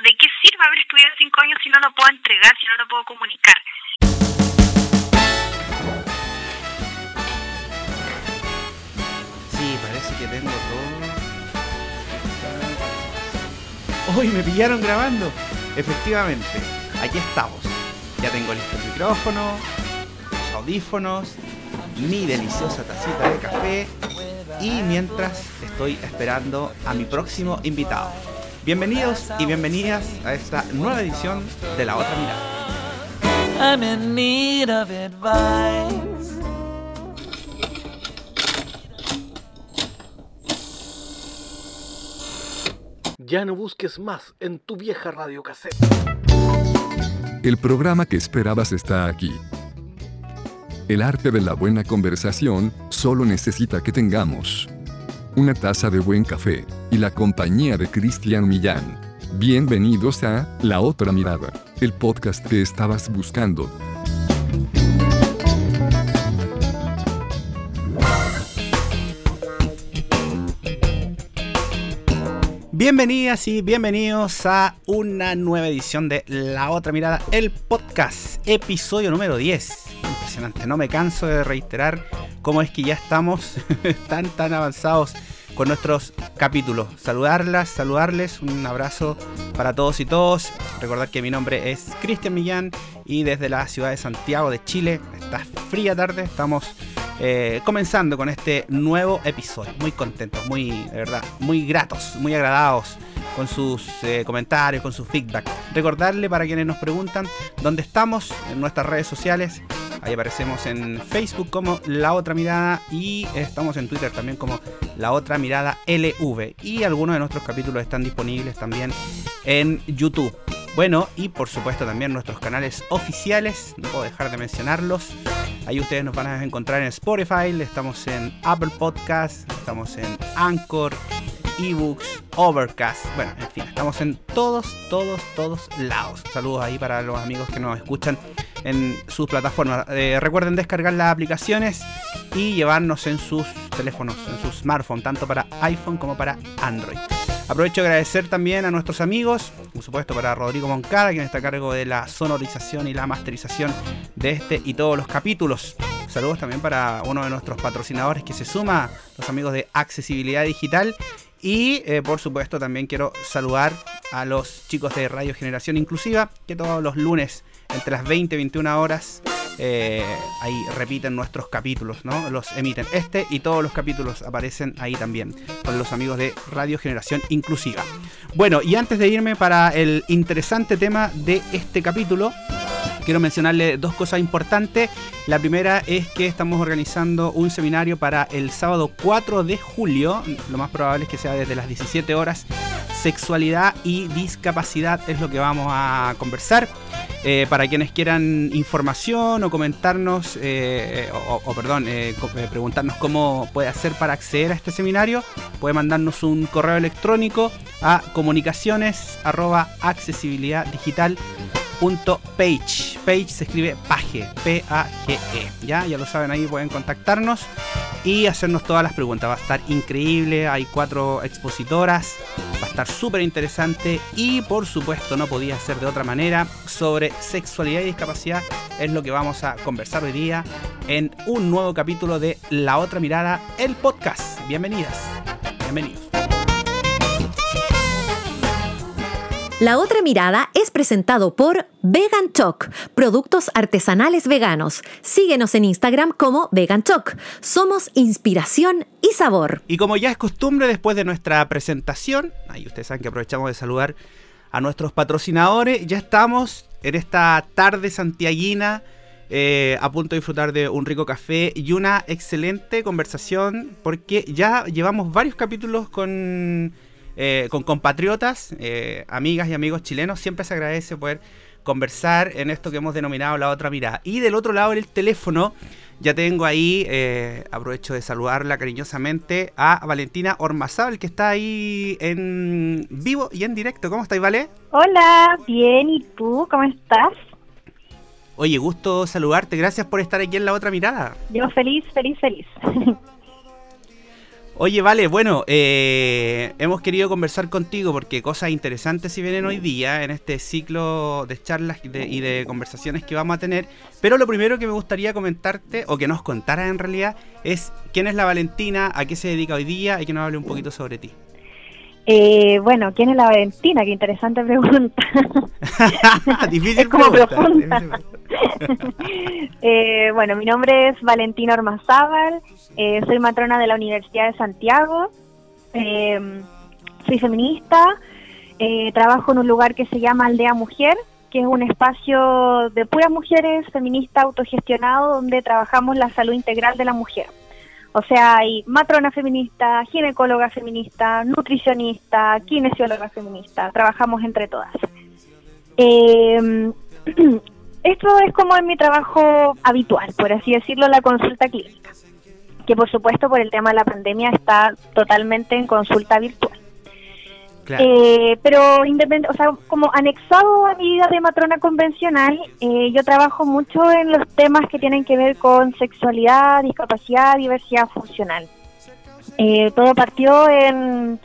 ¿de qué sirve haber estudiado cinco años si no lo puedo entregar, si no lo puedo comunicar? Sí, parece que tengo todo. ¡Uy, me pillaron grabando! Efectivamente, aquí estamos. Ya tengo listo el micrófono, los audífonos, mi deliciosa tacita de café y mientras estoy esperando a mi próximo invitado. Bienvenidos y bienvenidas a esta nueva edición de La Otra Mirada. I'm in need of advice. Ya no busques más en tu vieja radio cassette. El programa que esperabas está aquí. El arte de la buena conversación solo necesita que tengamos una taza de buen café y la compañía de Cristian Millán. Bienvenidos a La Otra Mirada, el podcast que estabas buscando. Bienvenidas y bienvenidos a una nueva edición de La Otra Mirada, el podcast, episodio número 10. Impresionante, no me canso de reiterar cómo es que ya estamos tan, tan avanzados con nuestros capítulos. Saludarlas, saludarles, un abrazo para todos y todos. Recordar que mi nombre es Cristian Millán y desde la ciudad de Santiago de Chile, esta fría tarde, estamos eh, comenzando con este nuevo episodio. Muy contentos, muy, de verdad, muy gratos, muy agradados con sus eh, comentarios, con su feedback. Recordarle para quienes nos preguntan dónde estamos en nuestras redes sociales. Ahí aparecemos en Facebook como La Otra Mirada y estamos en Twitter también como La Otra Mirada LV. Y algunos de nuestros capítulos están disponibles también en YouTube. Bueno, y por supuesto también nuestros canales oficiales, no puedo dejar de mencionarlos. Ahí ustedes nos van a encontrar en Spotify, estamos en Apple Podcasts, estamos en Anchor, ebooks, Overcast, bueno, en fin, estamos en todos, todos, todos lados. Saludos ahí para los amigos que nos escuchan en sus plataformas. Eh, recuerden descargar las aplicaciones y llevarnos en sus teléfonos, en su smartphone, tanto para iPhone como para Android. Aprovecho de agradecer también a nuestros amigos, por supuesto para Rodrigo Moncada, quien está a cargo de la sonorización y la masterización de este y todos los capítulos. Saludos también para uno de nuestros patrocinadores que se suma, los amigos de Accesibilidad Digital. Y eh, por supuesto también quiero saludar a los chicos de Radio Generación Inclusiva, que todos los lunes entre las 20 y 21 horas eh, ahí repiten nuestros capítulos, ¿no? Los emiten. Este y todos los capítulos aparecen ahí también, con los amigos de Radio Generación Inclusiva. Bueno, y antes de irme para el interesante tema de este capítulo, quiero mencionarle dos cosas importantes. La primera es que estamos organizando un seminario para el sábado 4 de julio. Lo más probable es que sea desde las 17 horas. Sexualidad y discapacidad es lo que vamos a conversar. Eh, para quienes quieran información o comentarnos, eh, o, perdón, eh, preguntarnos cómo puede hacer para acceder a este seminario, puede mandarnos un correo electrónico a comunicaciones Page. Page se escribe page, P-A-G-E. ¿ya? ya lo saben, ahí pueden contactarnos y hacernos todas las preguntas. Va a estar increíble, hay cuatro expositoras, va a estar súper interesante y por supuesto no podía ser de otra manera sobre sexualidad y discapacidad. Es lo que vamos a conversar hoy día en un nuevo capítulo de La Otra Mirada, el podcast. Bienvenidas, bienvenidos. La otra mirada es presentado por Vegan Talk, productos artesanales veganos. Síguenos en Instagram como Vegan Talk. Somos inspiración y sabor. Y como ya es costumbre después de nuestra presentación, ahí ustedes saben que aprovechamos de saludar a nuestros patrocinadores, ya estamos en esta tarde santiaguina. Eh, a punto de disfrutar de un rico café y una excelente conversación porque ya llevamos varios capítulos con eh, con compatriotas, eh, amigas y amigos chilenos, siempre se agradece poder conversar en esto que hemos denominado la otra mirada. Y del otro lado del teléfono, ya tengo ahí, eh, aprovecho de saludarla cariñosamente, a Valentina Ormazábal, que está ahí en vivo y en directo. ¿Cómo estáis, Vale? Hola, bien, ¿y tú? ¿Cómo estás? Oye, gusto saludarte, gracias por estar aquí en la otra mirada. Yo feliz, feliz, feliz. Oye, vale, bueno, eh, hemos querido conversar contigo porque cosas interesantes si vienen hoy día en este ciclo de charlas de, y de conversaciones que vamos a tener. Pero lo primero que me gustaría comentarte, o que nos contaras en realidad, es quién es la Valentina, a qué se dedica hoy día y que nos hable un poquito sobre ti. Eh, bueno, ¿quién es la Valentina? Qué interesante pregunta. Difícil Es como pregunta, profunda. Eh, bueno, mi nombre es Valentina Ormazábal, eh, soy matrona de la Universidad de Santiago, eh, soy feminista, eh, trabajo en un lugar que se llama Aldea Mujer, que es un espacio de puras mujeres feministas autogestionado donde trabajamos la salud integral de la mujer. O sea, hay matrona feminista, ginecóloga feminista, nutricionista, kinesióloga feminista, trabajamos entre todas. Eh, esto es como en mi trabajo habitual, por así decirlo, la consulta clínica, que por supuesto por el tema de la pandemia está totalmente en consulta virtual. Eh, pero independ- o sea, como anexado a mi vida de matrona convencional, eh, yo trabajo mucho en los temas que tienen que ver con sexualidad, discapacidad, diversidad funcional. Eh, todo partió en,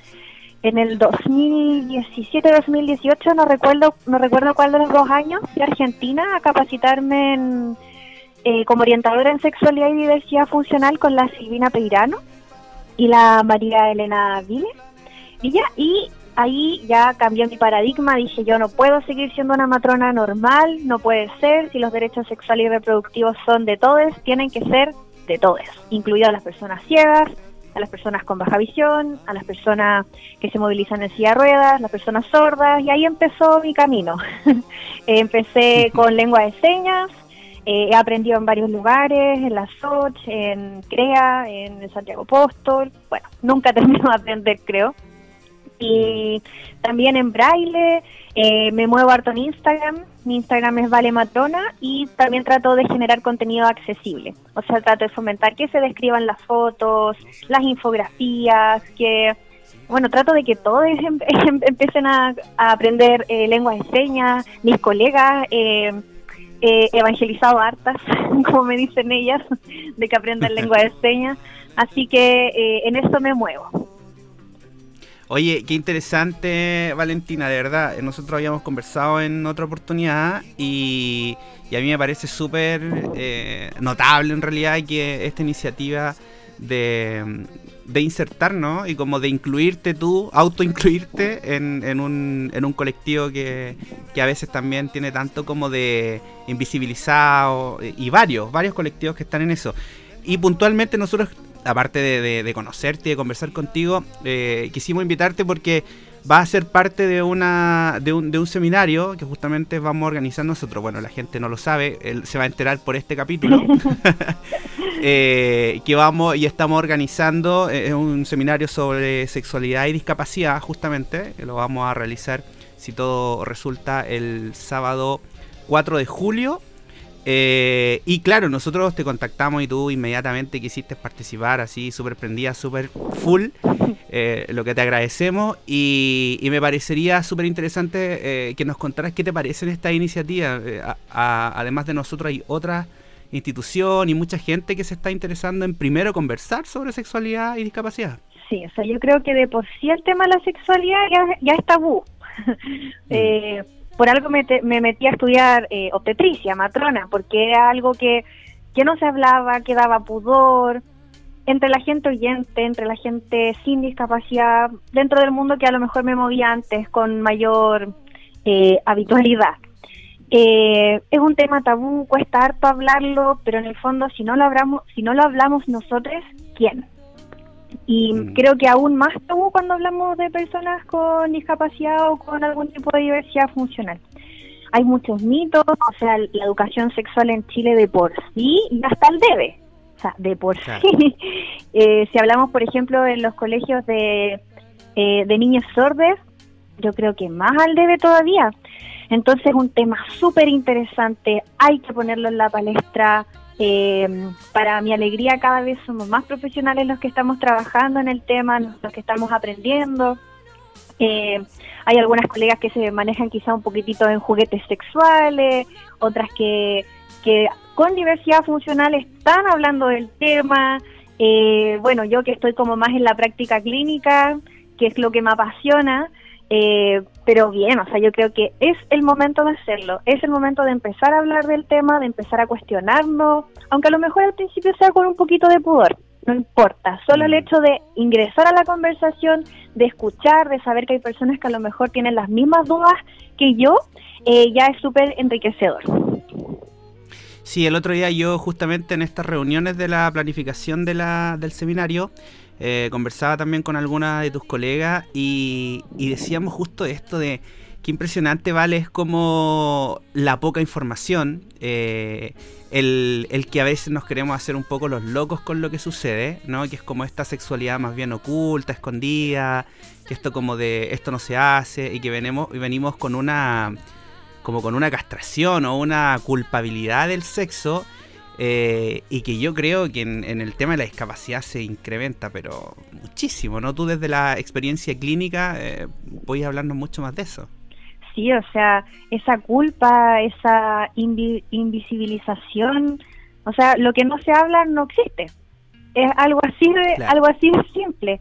en el 2017-2018, no recuerdo, no recuerdo cuál de los dos años, a Argentina a capacitarme en, eh, como orientadora en sexualidad y diversidad funcional con la Silvina Peirano y la María Elena Vile. Y ya, y ahí ya cambió mi paradigma, dije yo no puedo seguir siendo una matrona normal, no puede ser, si los derechos sexuales y reproductivos son de todos, tienen que ser de todos, incluidas las personas ciegas, a las personas con baja visión, a las personas que se movilizan en silla de ruedas, las personas sordas, y ahí empezó mi camino. Empecé con lengua de señas, eh, he aprendido en varios lugares, en la SOCH, en CREA, en Santiago Apóstol, bueno, nunca termino de aprender creo. Y también en braille, eh, me muevo harto en Instagram, mi Instagram es Vale Matrona y también trato de generar contenido accesible. O sea, trato de fomentar que se describan las fotos, las infografías, que, bueno, trato de que todos em- em- empiecen a, a aprender eh, lengua de señas, mis colegas, eh, eh, evangelizado hartas, como me dicen ellas, de que aprendan lengua de señas. Así que eh, en eso me muevo. Oye, qué interesante, Valentina, de verdad. Nosotros habíamos conversado en otra oportunidad y, y a mí me parece súper eh, notable en realidad que esta iniciativa de, de insertarnos y como de incluirte tú, autoincluirte en, en, un, en un colectivo que, que a veces también tiene tanto como de invisibilizado y varios, varios colectivos que están en eso. Y puntualmente nosotros aparte de, de- de conocerte y de conversar contigo, eh, quisimos invitarte porque va a ser parte de una de un, de un seminario que justamente vamos a organizar nosotros. Bueno, la gente no lo sabe, él se va a enterar por este capítulo. Eh, que vamos y estamos organizando eh, un seminario sobre sexualidad y discapacidad, justamente, que lo vamos a realizar, si todo resulta, el sábado 4 de julio. Eh, y claro, nosotros te contactamos y tú inmediatamente quisiste participar así, súper prendida, súper full, eh, lo que te agradecemos y, y me parecería súper interesante eh, que nos contaras qué te parecen estas iniciativas. Eh, además de nosotros hay otras instituciones y mucha gente que se está interesando en primero conversar sobre sexualidad y discapacidad. Sí, o sea, yo creo que de por sí el tema de la sexualidad ya, ya es tabú. Eh, por algo me, metí a estudiar eh, obstetricia, matrona, porque era algo que, que no se hablaba, que daba pudor entre la gente oyente, entre la gente sin discapacidad, dentro del mundo que a lo mejor me movía antes con mayor eh, habitualidad. Eh, es un tema tabú, cuesta harto hablarlo, pero en el fondo si no lo hablamos, si no lo hablamos nosotros, ¿quién? Y Mm. creo que aún más tabú cuando hablamos de personas con discapacidad o con algún tipo de diversidad funcional. Hay muchos mitos, o sea, la educación sexual en Chile de por sí ya está al debe. O sea, de por Claro. sí. Eh, si hablamos, por ejemplo, en los colegios de, eh, de niños sordos, yo creo que más al debe todavía. Entonces, un tema súper interesante, hay que ponerlo en la palestra. Eh, para mi alegría, cada vez somos más profesionales los que estamos trabajando en el tema, los que estamos aprendiendo. Eh, hay algunas colegas que se manejan quizá un poquitito en juguetes sexuales, otras que, que con diversidad funcional están hablando del tema eh, bueno, yo que estoy como más en la práctica clínica, que es lo que me apasiona, eh, pero bien, o sea, yo creo que es el momento de hacerlo, es el momento de empezar a hablar del tema, de empezar a cuestionarnos, aunque a lo mejor al principio sea con un poquito de pudor, no importa, solo el Mm. hecho de ingresar a la conversación, de escuchar, de saber que hay personas que a lo mejor tienen las mismas dudas que yo, eh, ya es súper enriquecedor. Sí, el otro día yo justamente en estas reuniones de la planificación de la, del seminario eh, conversaba también con algunas de tus colegas y, y decíamos justo esto de qué impresionante, ¿vale? Es como la poca información, eh, el, el que a veces nos queremos hacer un poco los locos con lo que sucede, ¿no? Que es como esta sexualidad más bien oculta, escondida, que esto como de esto no se hace y que venimos, y venimos con una como con una castración o una culpabilidad del sexo eh, y que yo creo que en, en el tema de la discapacidad se incrementa, pero muchísimo, ¿no? Tú desde la experiencia clínica eh, puedes hablarnos mucho más de eso. Sí, o sea, esa culpa, esa invi- invisibilización, o sea, lo que no se habla no existe. Es algo así de, Claro. algo así de simple.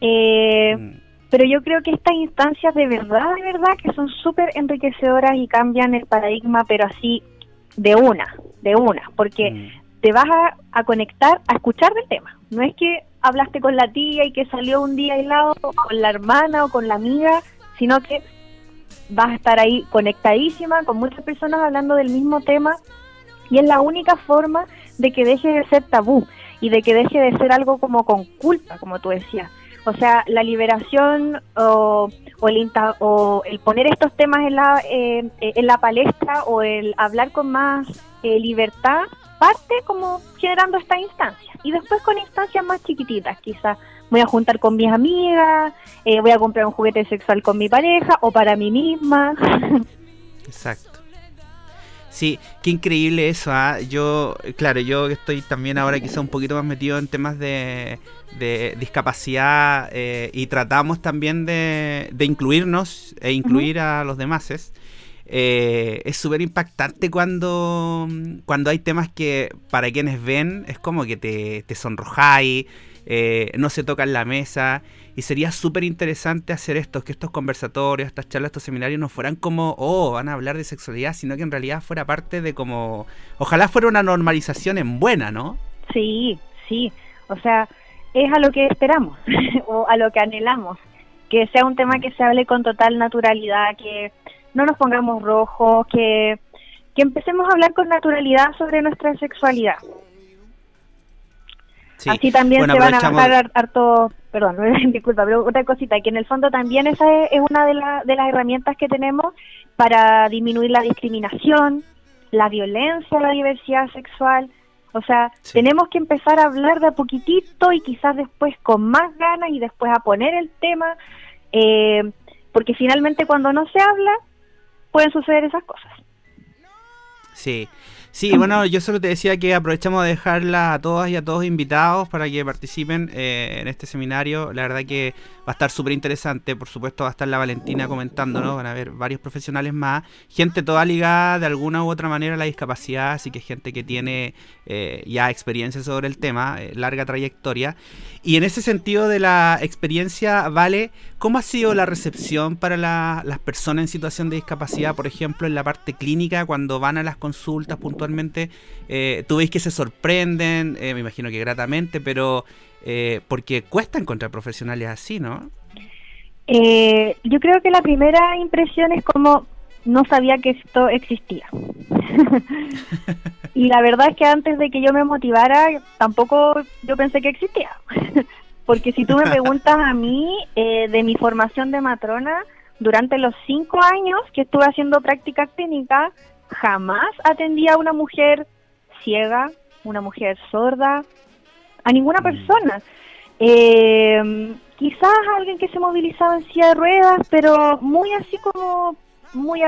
Eh, Mm, pero yo creo que estas instancias de verdad, de verdad, que son súper enriquecedoras y cambian el paradigma, pero así de una, de una, porque mm, te vas a, a conectar a escuchar del tema. No es que hablaste con la tía y que salió un día aislado, o con la hermana o con la amiga, sino que vas a estar ahí conectadísima con muchas personas hablando del mismo tema y es la única forma de que deje de ser tabú y de que deje de ser algo como con culpa, como tú decías. O sea, la liberación o, o el, o el poner estos temas en la, eh, eh, en la palestra o el hablar con más eh, libertad parte como generando esta instancia. Y después con instancias más chiquititas, quizás voy a juntar con mis amigas, eh, voy a comprar un juguete sexual con mi pareja o para mí misma. Exacto. Sí, qué increíble eso, ¿ah? Yo, claro, yo estoy también ahora quizá un poquito más metido en temas de, de discapacidad eh, y tratamos también de, de incluirnos e incluir a los demás. eh, es súper impactante cuando, cuando hay temas que para quienes ven es como que te, te sonrojáis, eh, no se tocan la mesa. Y sería súper interesante hacer esto, que estos conversatorios, estas charlas, estos seminarios no fueran como, oh, van a hablar de sexualidad, sino que en realidad fuera parte de como, ojalá fuera una normalización en buena, ¿no? Sí, sí. O sea, es a lo que esperamos o a lo que anhelamos. Que sea un tema que se hable con total naturalidad, que no nos pongamos rojos, que, que empecemos a hablar con naturalidad sobre nuestra sexualidad. Sí. Así también Bueno, se van a bajar har- harto, perdón, disculpa, pero otra cosita, que en el fondo también esa es, es una de, la- de las herramientas que tenemos para disminuir la discriminación, la violencia, la diversidad sexual. O sea, Sí. tenemos que empezar a hablar de a poquitito y quizás después con más ganas y después a poner el tema, eh, porque finalmente cuando no se habla pueden suceder esas cosas. Sí. Sí, bueno, yo solo te decía que aprovechamos de dejarla a todas y a todos invitados para que participen eh, en este seminario. La verdad que va a estar súper interesante. Por supuesto, va a estar la Valentina comentando, ¿no? Van a haber varios profesionales más. Gente toda ligada de alguna u otra manera a la discapacidad, así que gente que tiene eh, ya experiencia sobre el tema, eh, larga trayectoria. Y en ese sentido de la experiencia, Vale, ¿cómo ha sido la recepción para la- las personas en situación de discapacidad, por ejemplo, en la parte clínica, cuando van a las consultas puntualmente? Eh, ¿Tú veis que se sorprenden? Eh, me imagino que gratamente, pero eh, porque cuesta encontrar profesionales así, ¿no? Eh, yo creo que la primera impresión es como no sabía que esto existía. y la verdad es que antes de que yo me motivara, tampoco yo pensé que existía. Porque si tú me preguntas a mí eh, de mi formación de matrona, durante los cinco años que estuve haciendo práctica clínica, jamás atendí a una mujer ciega, una mujer sorda, a ninguna Mm. persona. Eh, quizás alguien que se movilizaba en silla de ruedas, pero muy así como, muy,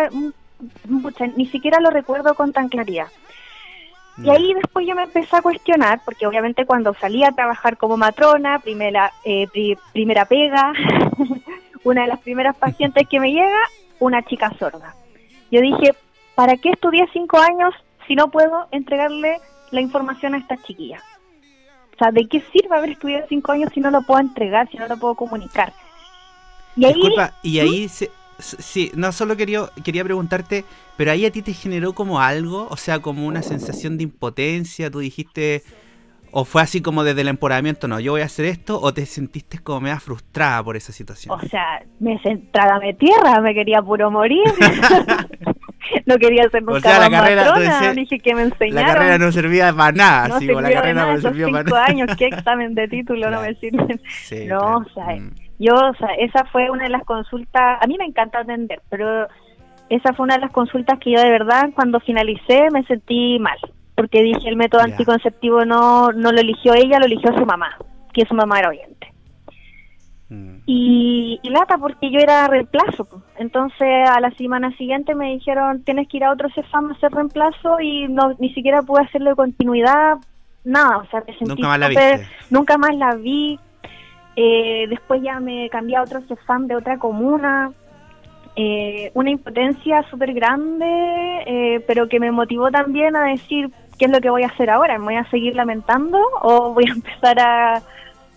mucha, ni siquiera lo recuerdo con tan claridad. Y ahí después yo me empecé a cuestionar, porque obviamente cuando salí a trabajar como matrona, primera, eh, pri- primera pega, una de las primeras pacientes que me llega, una chica sorda. Yo dije, ¿para qué estudié cinco años si no puedo entregarle la información a esta chiquilla? O sea, ¿de qué sirve haber estudiado cinco años si no lo puedo entregar, si no lo puedo comunicar? Y ahí, Disculpa, y ahí se- sí, no solo quería, quería preguntarte, pero ahí a ti te generó como algo, o sea, como una sensación de impotencia, tú dijiste, o fue así como desde el empoderamiento, no, yo voy a hacer esto, o te sentiste como media frustrada por esa situación. o sea, me sentraba me tierra, me quería puro morir. no quería ser nunca sea, la carrera, matrona, entonces, dije que me la carrera no servía para nada, no como la de carrera nada no esos servía para cinco nada. años, qué examen de título no me sirven. Sí, No, claro. o sea, Mm. Yo, o sea, esa fue una de las consultas, a mí me encanta atender, pero esa fue una de las consultas que yo de verdad cuando finalicé me sentí mal, porque dije el método anticonceptivo no, no lo eligió ella, lo eligió su mamá, que su mamá era oyente. Mm. Y, y lata porque yo era reemplazo. Entonces a la semana siguiente me dijeron tienes que ir a otro CEFAM a hacer reemplazo y no ni siquiera pude hacerlo de continuidad, nada, o sea, me sentí Nunca más la viste. nunca más la vi. Eh, después ya me cambié a otro CEFAM de otra comuna. Eh, una impotencia súper grande, eh, pero que me motivó también a decir qué es lo que voy a hacer ahora. ¿Me voy a seguir lamentando o voy a empezar a,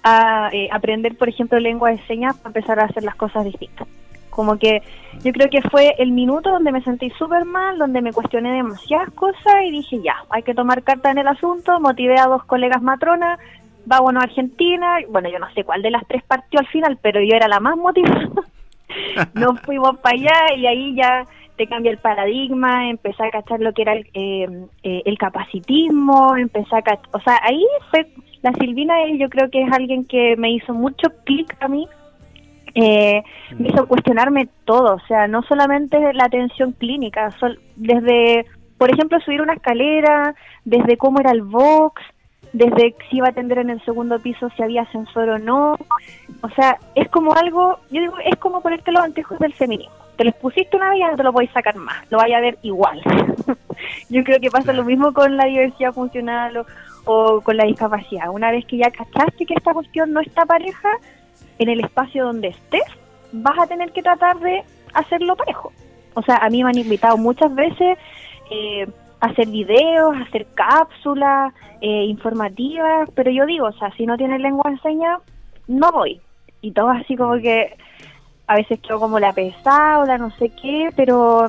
a, eh, aprender, por ejemplo, lengua de señas para empezar a hacer las cosas distintas? Como que yo creo que fue el minuto donde me sentí súper mal, donde me cuestioné demasiadas cosas y dije ya, hay que tomar carta en el asunto, motivé a dos colegas matronas, vámonos a Argentina, bueno, yo no sé cuál de las tres partió al final, pero yo era la más motivada. Nos fuimos para allá y ahí ya te cambia el paradigma, empecé a cachar lo que era el, eh, eh, el capacitismo, empecé a cachar, o sea, ahí fue, la Silvina yo creo que es alguien que me hizo mucho clic a mí, eh, me hizo cuestionarme todo, o sea, no solamente la atención clínica, sol- desde, por ejemplo, subir una escalera, desde cómo era el box, desde si iba a atender en el segundo piso, si había ascensor o no. O sea, es como algo, yo digo, es como ponerte los anteojos del feminismo. Te los pusiste una vez y ya no te lo podéis sacar más, lo vaya a ver igual. yo creo que pasa lo mismo con la diversidad funcional o, o con la discapacidad. Una vez que ya cachaste que esta cuestión no está pareja, en el espacio donde estés, vas a tener que tratar de hacerlo parejo. O sea, a mí me han invitado muchas veces eh, a hacer videos, a hacer cápsulas eh, informativas, pero yo digo, o sea, si no tienes lengua de señas, no voy. Y todo así como que a veces quedo como la pesada o la no sé qué, pero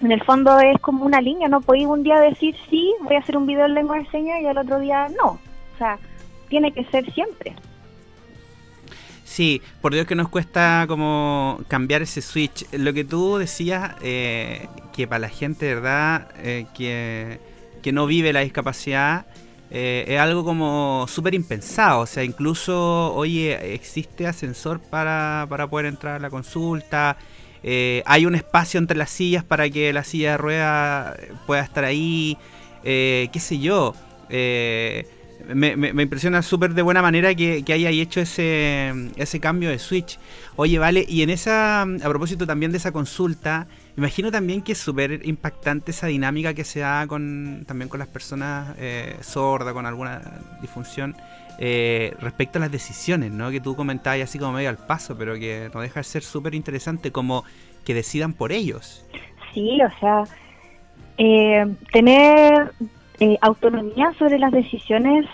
en el fondo es como una línea, no podéis un día decir sí, voy a hacer un video en lengua de señas y al otro día no. O sea, tiene que ser siempre. Sí, por Dios que nos cuesta como cambiar ese switch. Lo que tú decías, eh, que para la gente, ¿verdad? Eh, que, que no vive la discapacidad, eh, es algo como súper impensado. O sea, incluso, oye, existe ascensor para, para poder entrar a la consulta. Eh, hay un espacio entre las sillas para que la silla de rueda pueda estar ahí. eh, qué sé yo. Eh, me, me- me impresiona súper de buena manera que, que haya hecho ese, ese cambio de switch. Oye, vale, y en esa, a propósito también de esa consulta, imagino también que es súper impactante esa dinámica que se da con, también con las personas eh, sordas, con alguna disfunción, eh, respecto a las decisiones, ¿no? Que tú comentabas así como medio al paso, pero que no deja de ser súper interesante como que decidan por ellos. Sí, o sea, eh, tener eh, autonomía sobre las decisiones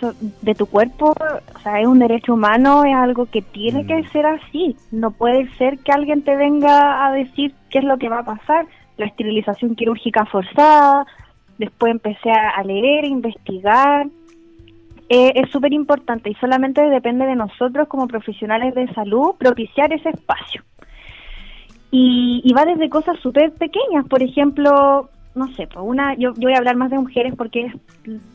de tu cuerpo, o sea, es un derecho humano, es algo que tiene Mm. que ser así. No puede ser que alguien te venga a decir qué es lo que va a pasar. La esterilización quirúrgica forzada, después empecé a, a leer, investigar. Eh, es súper importante y solamente depende de nosotros como profesionales de salud propiciar ese espacio. Y, y va desde cosas súper pequeñas, por ejemplo, no sé, pues una, yo, yo voy a hablar más de mujeres porque es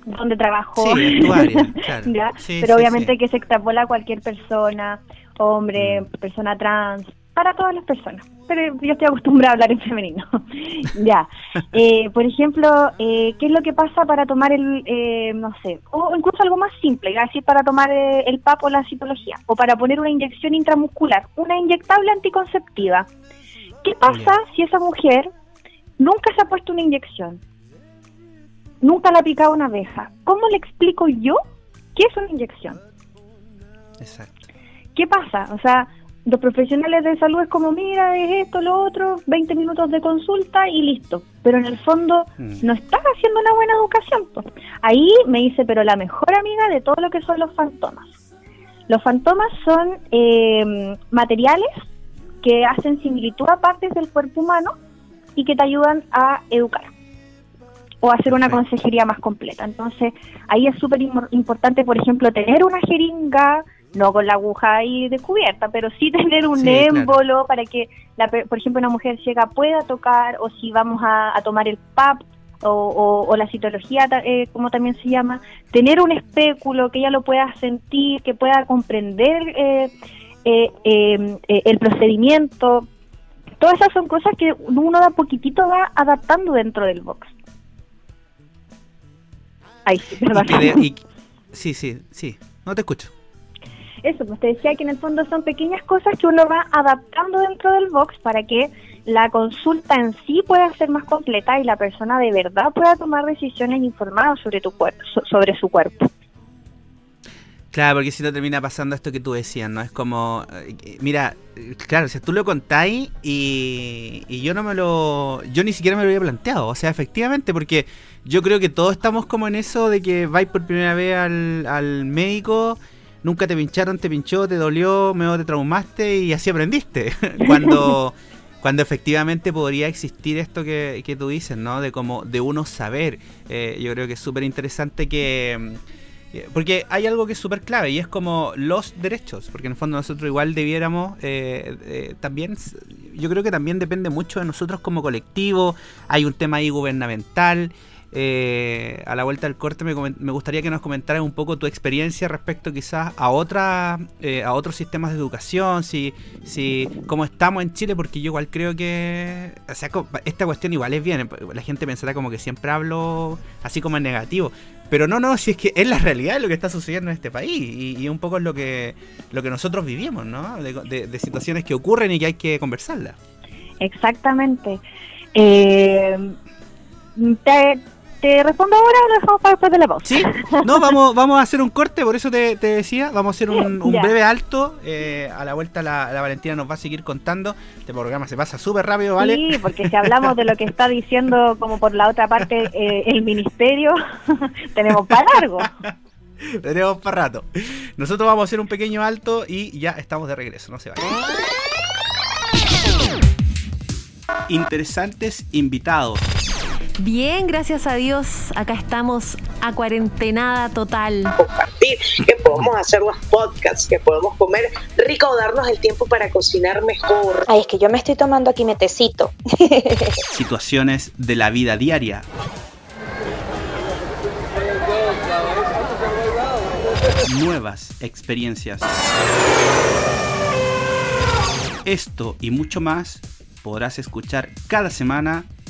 donde trabajo, Sí, área, claro. ¿ya? Sí, pero sí, obviamente que se extrapola a cualquier persona, hombre, Mm. persona trans, para todas las personas, pero yo estoy acostumbrada a hablar en femenino. ya, Eh, por ejemplo, eh, ¿qué es lo que pasa para tomar el, eh, no sé, o incluso algo más simple, iba a decir para tomar eh, el PAP o la citología, o para poner una inyección intramuscular, una inyectable anticonceptiva? ¿Qué pasa si esa mujer nunca se ha puesto una inyección? Nunca le ha picado una abeja. ¿Cómo le explico yo qué es una inyección? Exacto. ¿Qué pasa? O sea, los profesionales de salud es como, mira, es esto, lo otro, 20 minutos de consulta y listo. Pero en el fondo Mm. no estás haciendo una buena educación. po. Ahí me dice, pero la mejor amiga de todo lo que son los fantomas. Los fantomas son eh, materiales que hacen similitud a partes del cuerpo humano y que te ayudan a educar o a hacer una consejería más completa. Entonces, ahí es súper im- importante, por ejemplo, tener una jeringa, no con la aguja ahí descubierta, pero sí tener un Sí, claro. émbolo para que, la, por ejemplo, una mujer ciega pueda tocar, o si vamos a, a tomar el PAP, o, o- o la citología, eh, como también se llama, tener un espéculo que ella lo pueda sentir, que pueda comprender eh, eh, eh, eh, el procedimiento. Todas esas son cosas que uno de a poquitito va adaptando dentro del box. Ay, sí, de- y- sí, sí, sí. No te escucho. Eso, pues te decía que en el fondo son pequeñas cosas que uno va adaptando dentro del box para que la consulta en sí pueda ser más completa y la persona de verdad pueda tomar decisiones informadas sobre tu cuerpo, so- sobre su cuerpo. Claro, porque si no termina pasando esto que tú decías, ¿no? Es como, eh, que- mira, eh, claro, si tú lo contáis y, y yo no me lo, yo ni siquiera me lo había planteado, o sea, efectivamente, porque yo creo que todos estamos como en eso de que vais por primera vez al, al médico, nunca te pincharon, te pinchó, te dolió, medio te traumaste y así aprendiste. Cuando... Cuando efectivamente podría existir esto que, que tú dices, ¿no? De como de uno saber. Eh, yo creo que es súper interesante que, eh, Porque hay algo que es súper clave y es como los derechos, porque en el fondo nosotros igual debiéramos eh, eh, también, yo creo que también depende mucho de nosotros como colectivo, hay un tema ahí gubernamental. Eh, a la vuelta del corte me, me gustaría que nos comentaras un poco tu experiencia respecto quizás a otra, eh, a otros sistemas de educación, si, si cómo estamos en Chile, porque yo igual creo que, sea, esta cuestión igual es bien, la gente pensará como que siempre hablo así como en negativo, pero no, no, si es que es la realidad de lo que está sucediendo en este país y, y un poco es lo que, lo que nosotros vivimos, ¿no? De, de- de situaciones que ocurren y que hay que conversarlas. Exactamente. Eh, te, ¿Te respondo ahora o lo dejamos para después de la pausa? Sí, no, vamos, vamos a hacer un corte, por eso te, te decía, vamos a hacer un, breve alto. eh, a la vuelta la, la Valentina nos va a seguir contando. Este programa se pasa súper rápido, ¿vale? Sí, porque si hablamos de lo que está diciendo como por la otra parte eh, el ministerio, tenemos para largo. Tenemos para rato. Nosotros vamos a hacer un pequeño alto y ya estamos de regreso, no se vayan. Interesantes invitados. Bien, gracias a Dios. Acá estamos a cuarentenada total. compartir, que podemos hacer los podcasts, que podemos comer rico darnos el tiempo para cocinar mejor. Ay, es que yo me estoy tomando aquí mi tecito. Situaciones de la vida diaria. Nuevas experiencias. Esto y mucho más podrás escuchar cada semana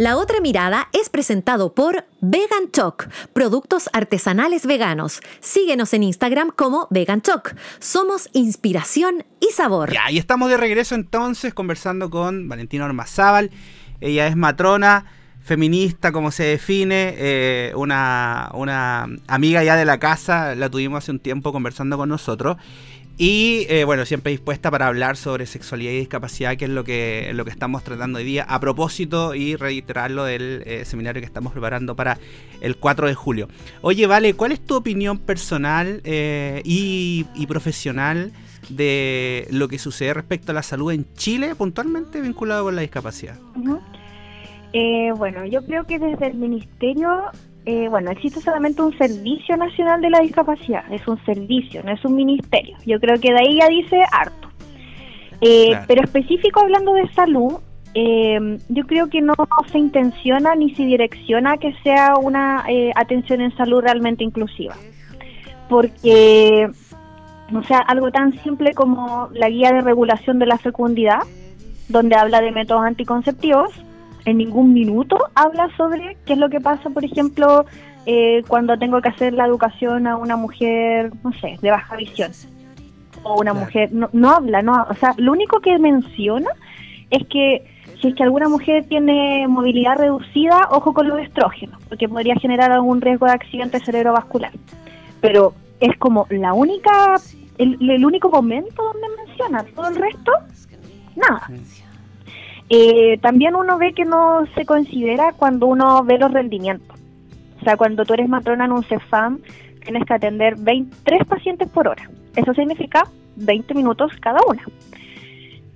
La otra mirada es presentado por Vegan Choc, productos artesanales veganos. Síguenos en Instagram como Vegan Choc. Somos inspiración y sabor. Ya, y estamos de regreso entonces conversando con Valentina Ormazábal. Ella es matrona, feminista, como se define, eh, una, una amiga ya de la casa, la tuvimos hace un tiempo conversando con nosotros. Y eh, bueno, siempre dispuesta para hablar sobre sexualidad y discapacidad, que es lo que, lo que estamos tratando hoy día, a propósito y reiterarlo del eh, seminario que estamos preparando para el 4 de julio. Oye, Vale, ¿cuál es tu opinión personal eh, y, profesional de lo que sucede respecto a la salud en Chile, puntualmente vinculado con la discapacidad? Eh, bueno, yo creo que desde el ministerio, eh, bueno, existe solamente un Servicio Nacional de la Discapacidad, es un servicio, no es un ministerio. Yo creo que de ahí ya dice harto. Eh, Claro. Pero específico hablando de salud, eh, yo creo que no se intenciona ni se direcciona que sea una eh, atención en salud realmente inclusiva. Porque, o sea, algo tan simple como la guía de regulación de la fecundidad, donde habla de métodos anticonceptivos, en ningún minuto habla sobre qué es lo que pasa, por ejemplo, eh, cuando tengo que hacer la educación a una mujer, no sé, de baja visión. O una Claro. mujer, no, no habla, no, o sea, lo único que menciona es que si es que alguna mujer tiene movilidad reducida, ojo con los estrógenos, porque podría generar algún riesgo de accidente cerebrovascular. Pero es como la única, el, el único momento donde menciona, todo el resto, nada. Eh, también uno ve que no se considera cuando uno ve los rendimientos. O sea, cuando tú eres matrona en un CEFAM, tienes que atender 23 pacientes por hora. Eso significa 20 minutos cada una.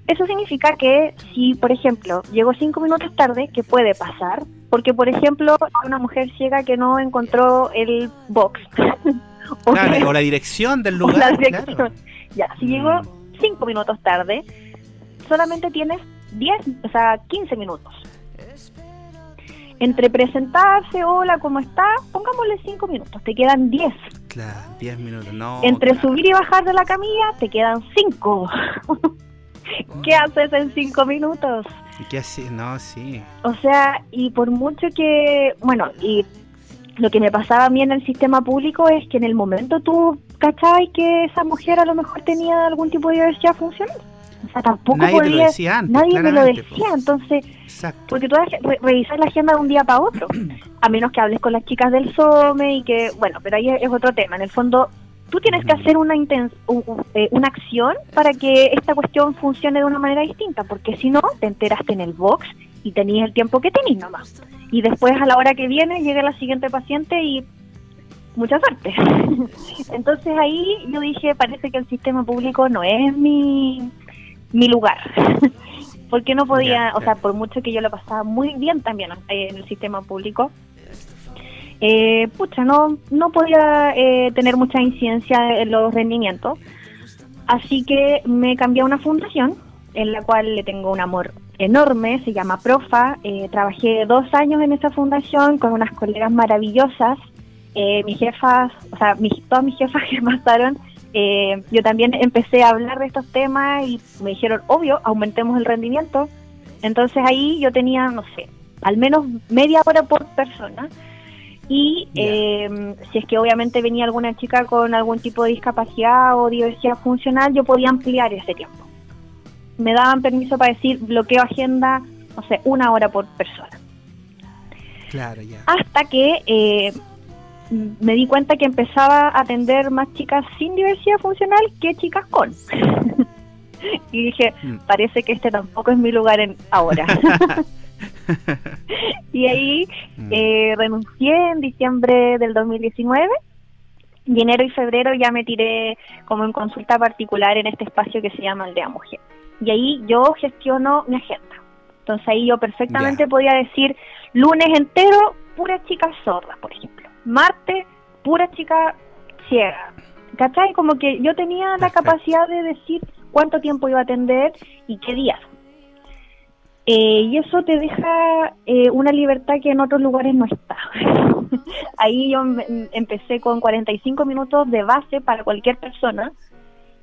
Eso significa que si, por ejemplo, llego 5 minutos tarde, que puede pasar, porque, por ejemplo, una mujer ciega que no encontró el box. o, Claro, que- o la dirección del o lugar. la dirección. claro. Ya, si llego Mm. 5 minutos tarde, solamente tienes 10, o sea, 15 minutos. Entre presentarse, hola, ¿cómo está? Pongámosle 5 minutos, te quedan 10. Claro, 10 minutos. No. Entre claro. subir y bajar de la camilla, te quedan 5. ¿Qué haces en 5 minutos? ¿Y qué así? No, sí. O sea, y por mucho que, bueno, y lo que me pasaba a mí en el sistema público es que en el momento tú cachabas que esa mujer a lo mejor tenía algún tipo de diversidad funcional. O sea, tampoco Nadie te lo podía, decía antes, nadie me lo decía, pues. entonces, Exacto. porque tú re revisas la agenda de un día para otro, a menos que hables con las chicas del SOME y que, bueno, pero ahí es otro tema, en el fondo tú tienes que hacer una, inten- eh, una acción para que esta cuestión funcione de una manera distinta, porque si no, te enteraste en el box y tenías el tiempo que tenías nomás. Y después a la hora que viene llega la siguiente paciente y mucha suerte. Entonces ahí yo dije, parece que el sistema público no es mi, mi lugar. Porque no podía, o sea, por mucho que yo lo pasaba muy bien también eh, en el sistema público, eh, pucha, no, no podía eh, tener mucha incidencia en los rendimientos. Así que me cambié a una fundación en la cual le tengo un amor enorme, se llama Profa. Eh, trabajé dos años en esa fundación con unas colegas maravillosas. Eh, mis jefas, o sea, mis, todas mis jefas que pasaron, eh, yo también empecé a hablar de estos temas y me dijeron, obvio, aumentemos el rendimiento. Entonces ahí yo tenía, no sé, al menos media hora por persona. Y eh, si es que obviamente venía alguna chica con algún tipo de discapacidad o diversidad funcional, yo podía ampliar ese tiempo. Me daban permiso para decir bloqueo agenda, no sé, una hora por persona. Claro, ya. Hasta que eh, me di cuenta que empezaba a atender más chicas sin diversidad funcional que chicas con. y dije, Mm. parece que este tampoco es mi lugar en ahora. y ahí Mm. eh, renuncié en diciembre del 2019 y enero y febrero ya me tiré como en consulta particular en este espacio que se llama Aldea Mujer. Y ahí yo gestiono mi agenda. Entonces ahí yo perfectamente podía decir lunes entero, pura chica sorda, por ejemplo. Martes, pura chica ciega. ¿Cachai? Como que yo tenía la Perfecto. capacidad de decir cuánto tiempo iba a atender y qué días. Eh, y eso te deja eh, una libertad que en otros lugares no está. Ahí yo empecé con 45 minutos de base para cualquier persona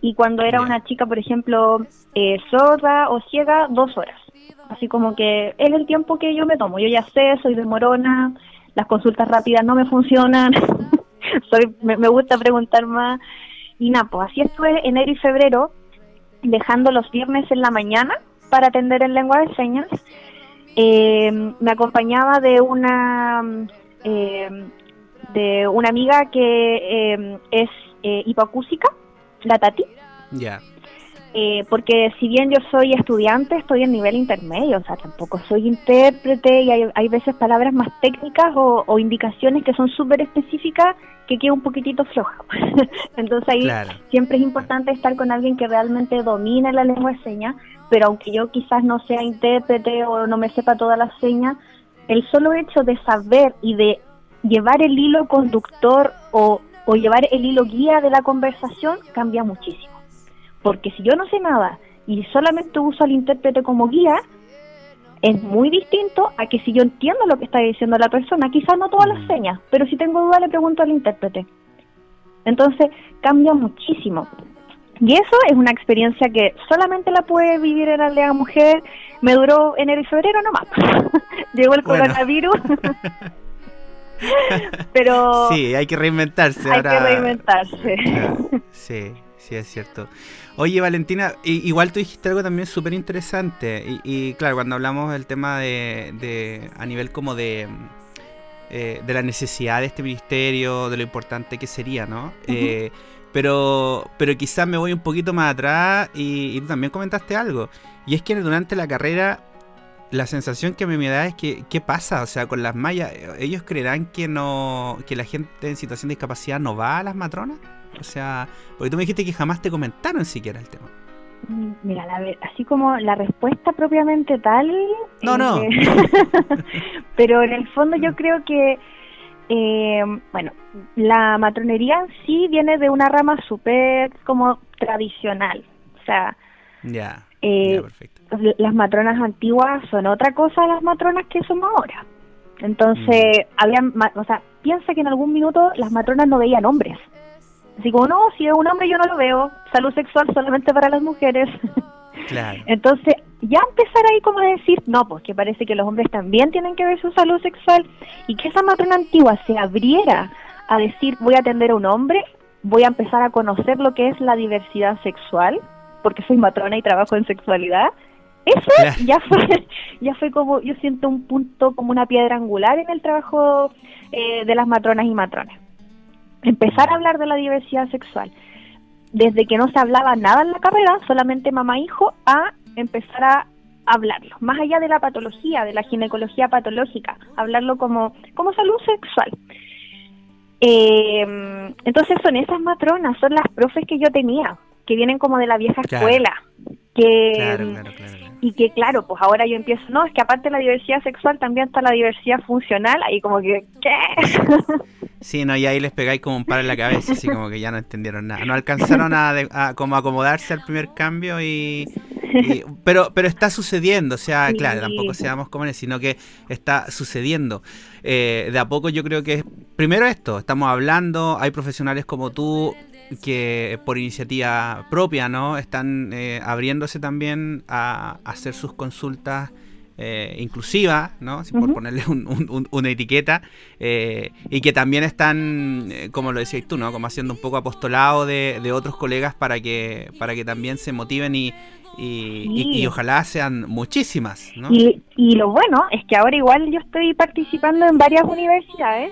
y cuando era una chica, por ejemplo, eh, sorda o ciega, dos horas. Así como que es el tiempo que yo me tomo. Yo ya sé, soy de morona, las consultas rápidas no me funcionan, soy, me, gusta preguntar más. Y nada, pues así estuve enero y febrero, dejando los viernes en la mañana para atender en lengua de señas. Eh, me acompañaba de una eh, de una amiga que eh, es eh, hipoacúsica, la Tati, Ya. Eh, porque si bien yo soy estudiante, estoy en nivel intermedio, o sea, tampoco soy intérprete y hay, hay veces palabras más técnicas o, o indicaciones que son súper específicas que queda un poquitito floja. Entonces ahí Claro. siempre es importante estar con alguien que realmente domine la lengua de señas, pero aunque yo quizás no sea intérprete o no me sepa todas las señas, el solo hecho de saber y de llevar el hilo conductor o, o llevar el hilo guía de la conversación cambia muchísimo. Porque si yo no sé nada y solamente uso al intérprete como guía, es muy distinto a que si yo entiendo lo que está diciendo la persona, quizás no todas las señas, pero si tengo duda le pregunto al intérprete. Entonces cambia muchísimo. Y eso es una experiencia que solamente la puede vivir en la aldea mujer. Me duró enero y febrero nomás. Llegó el Bueno. coronavirus Pero Sí, hay que reinventarse. hay ahora- que reinventarse. Sí, sí, es cierto. Oye, Valentina, igual tú dijiste algo también súper interesante. Y, y, claro, cuando hablamos del tema de, de- a nivel como de, eh, de la necesidad de este ministerio, de lo importante que sería, ¿no? Eh, pero, pero quizás me voy un poquito más atrás y, y tú también comentaste algo. Y es que durante la carrera la sensación que a mí me da es que, ¿qué pasa? O sea, con las mallas, ¿ellos creerán que no que la gente en situación de discapacidad no va a las matronas? O sea, porque tú me dijiste que jamás te comentaron siquiera el tema. Mira, la así como la respuesta propiamente tal. No, no. pero en el fondo yo creo que, eh, bueno, la matronería sí viene de una rama súper como tradicional. O sea, Ya, eh, ya, perfecto. las matronas antiguas son otra cosa a las matronas que somos ahora. Entonces, Mm. habían, o sea, piensa que en algún minuto las matronas no veían hombres. Como, no, si es un hombre yo no lo veo, salud sexual solamente para las mujeres. Claro. Entonces, ya empezar ahí como a decir, no, pues que parece que los hombres también tienen que ver su salud sexual y que esa matrona antigua se abriera a decir, voy a atender a un hombre, voy a empezar a conocer lo que es la diversidad sexual, porque soy matrona y trabajo en sexualidad. Eso Claro. ya fue ya fue como, yo siento un punto, como una piedra angular en el trabajo eh, de las matronas y matrones. Empezar a hablar de la diversidad sexual desde que no se hablaba nada en la carrera, solamente mamá-hijo, a empezar a hablarlo, más allá de la patología, de la ginecología patológica, hablarlo como, como salud sexual. Eh, entonces son esas matronas, son las profes que yo tenía, que vienen como de la vieja escuela, que Claro, claro, claro. claro. Y que claro, pues ahora yo empiezo, no, es que aparte de la diversidad sexual también está la diversidad funcional, ahí como que, ¿qué? Sí, no, y ahí les pegáis como un par en la cabeza, así como que ya no entendieron nada. No alcanzaron a, de- a como acomodarse al primer cambio y... y- pero, pero está sucediendo, o sea, Sí. claro, tampoco seamos comunes, sino que está sucediendo. Eh, de a poco yo creo que, primero esto, estamos hablando, hay profesionales como tú que por iniciativa propia, ¿no? Están eh, abriéndose también a, a hacer sus consultas eh, inclusivas, ¿no? Si por Ujú. ponerle un- un- un- una etiqueta, eh, y que también están, eh, como lo decías tú, ¿no? Como haciendo un poco apostolado de, de otros colegas para que, para que también se motiven y, y, y- y ojalá sean muchísimas, ¿no? Y, y lo bueno es que ahora igual yo estoy participando en varias universidades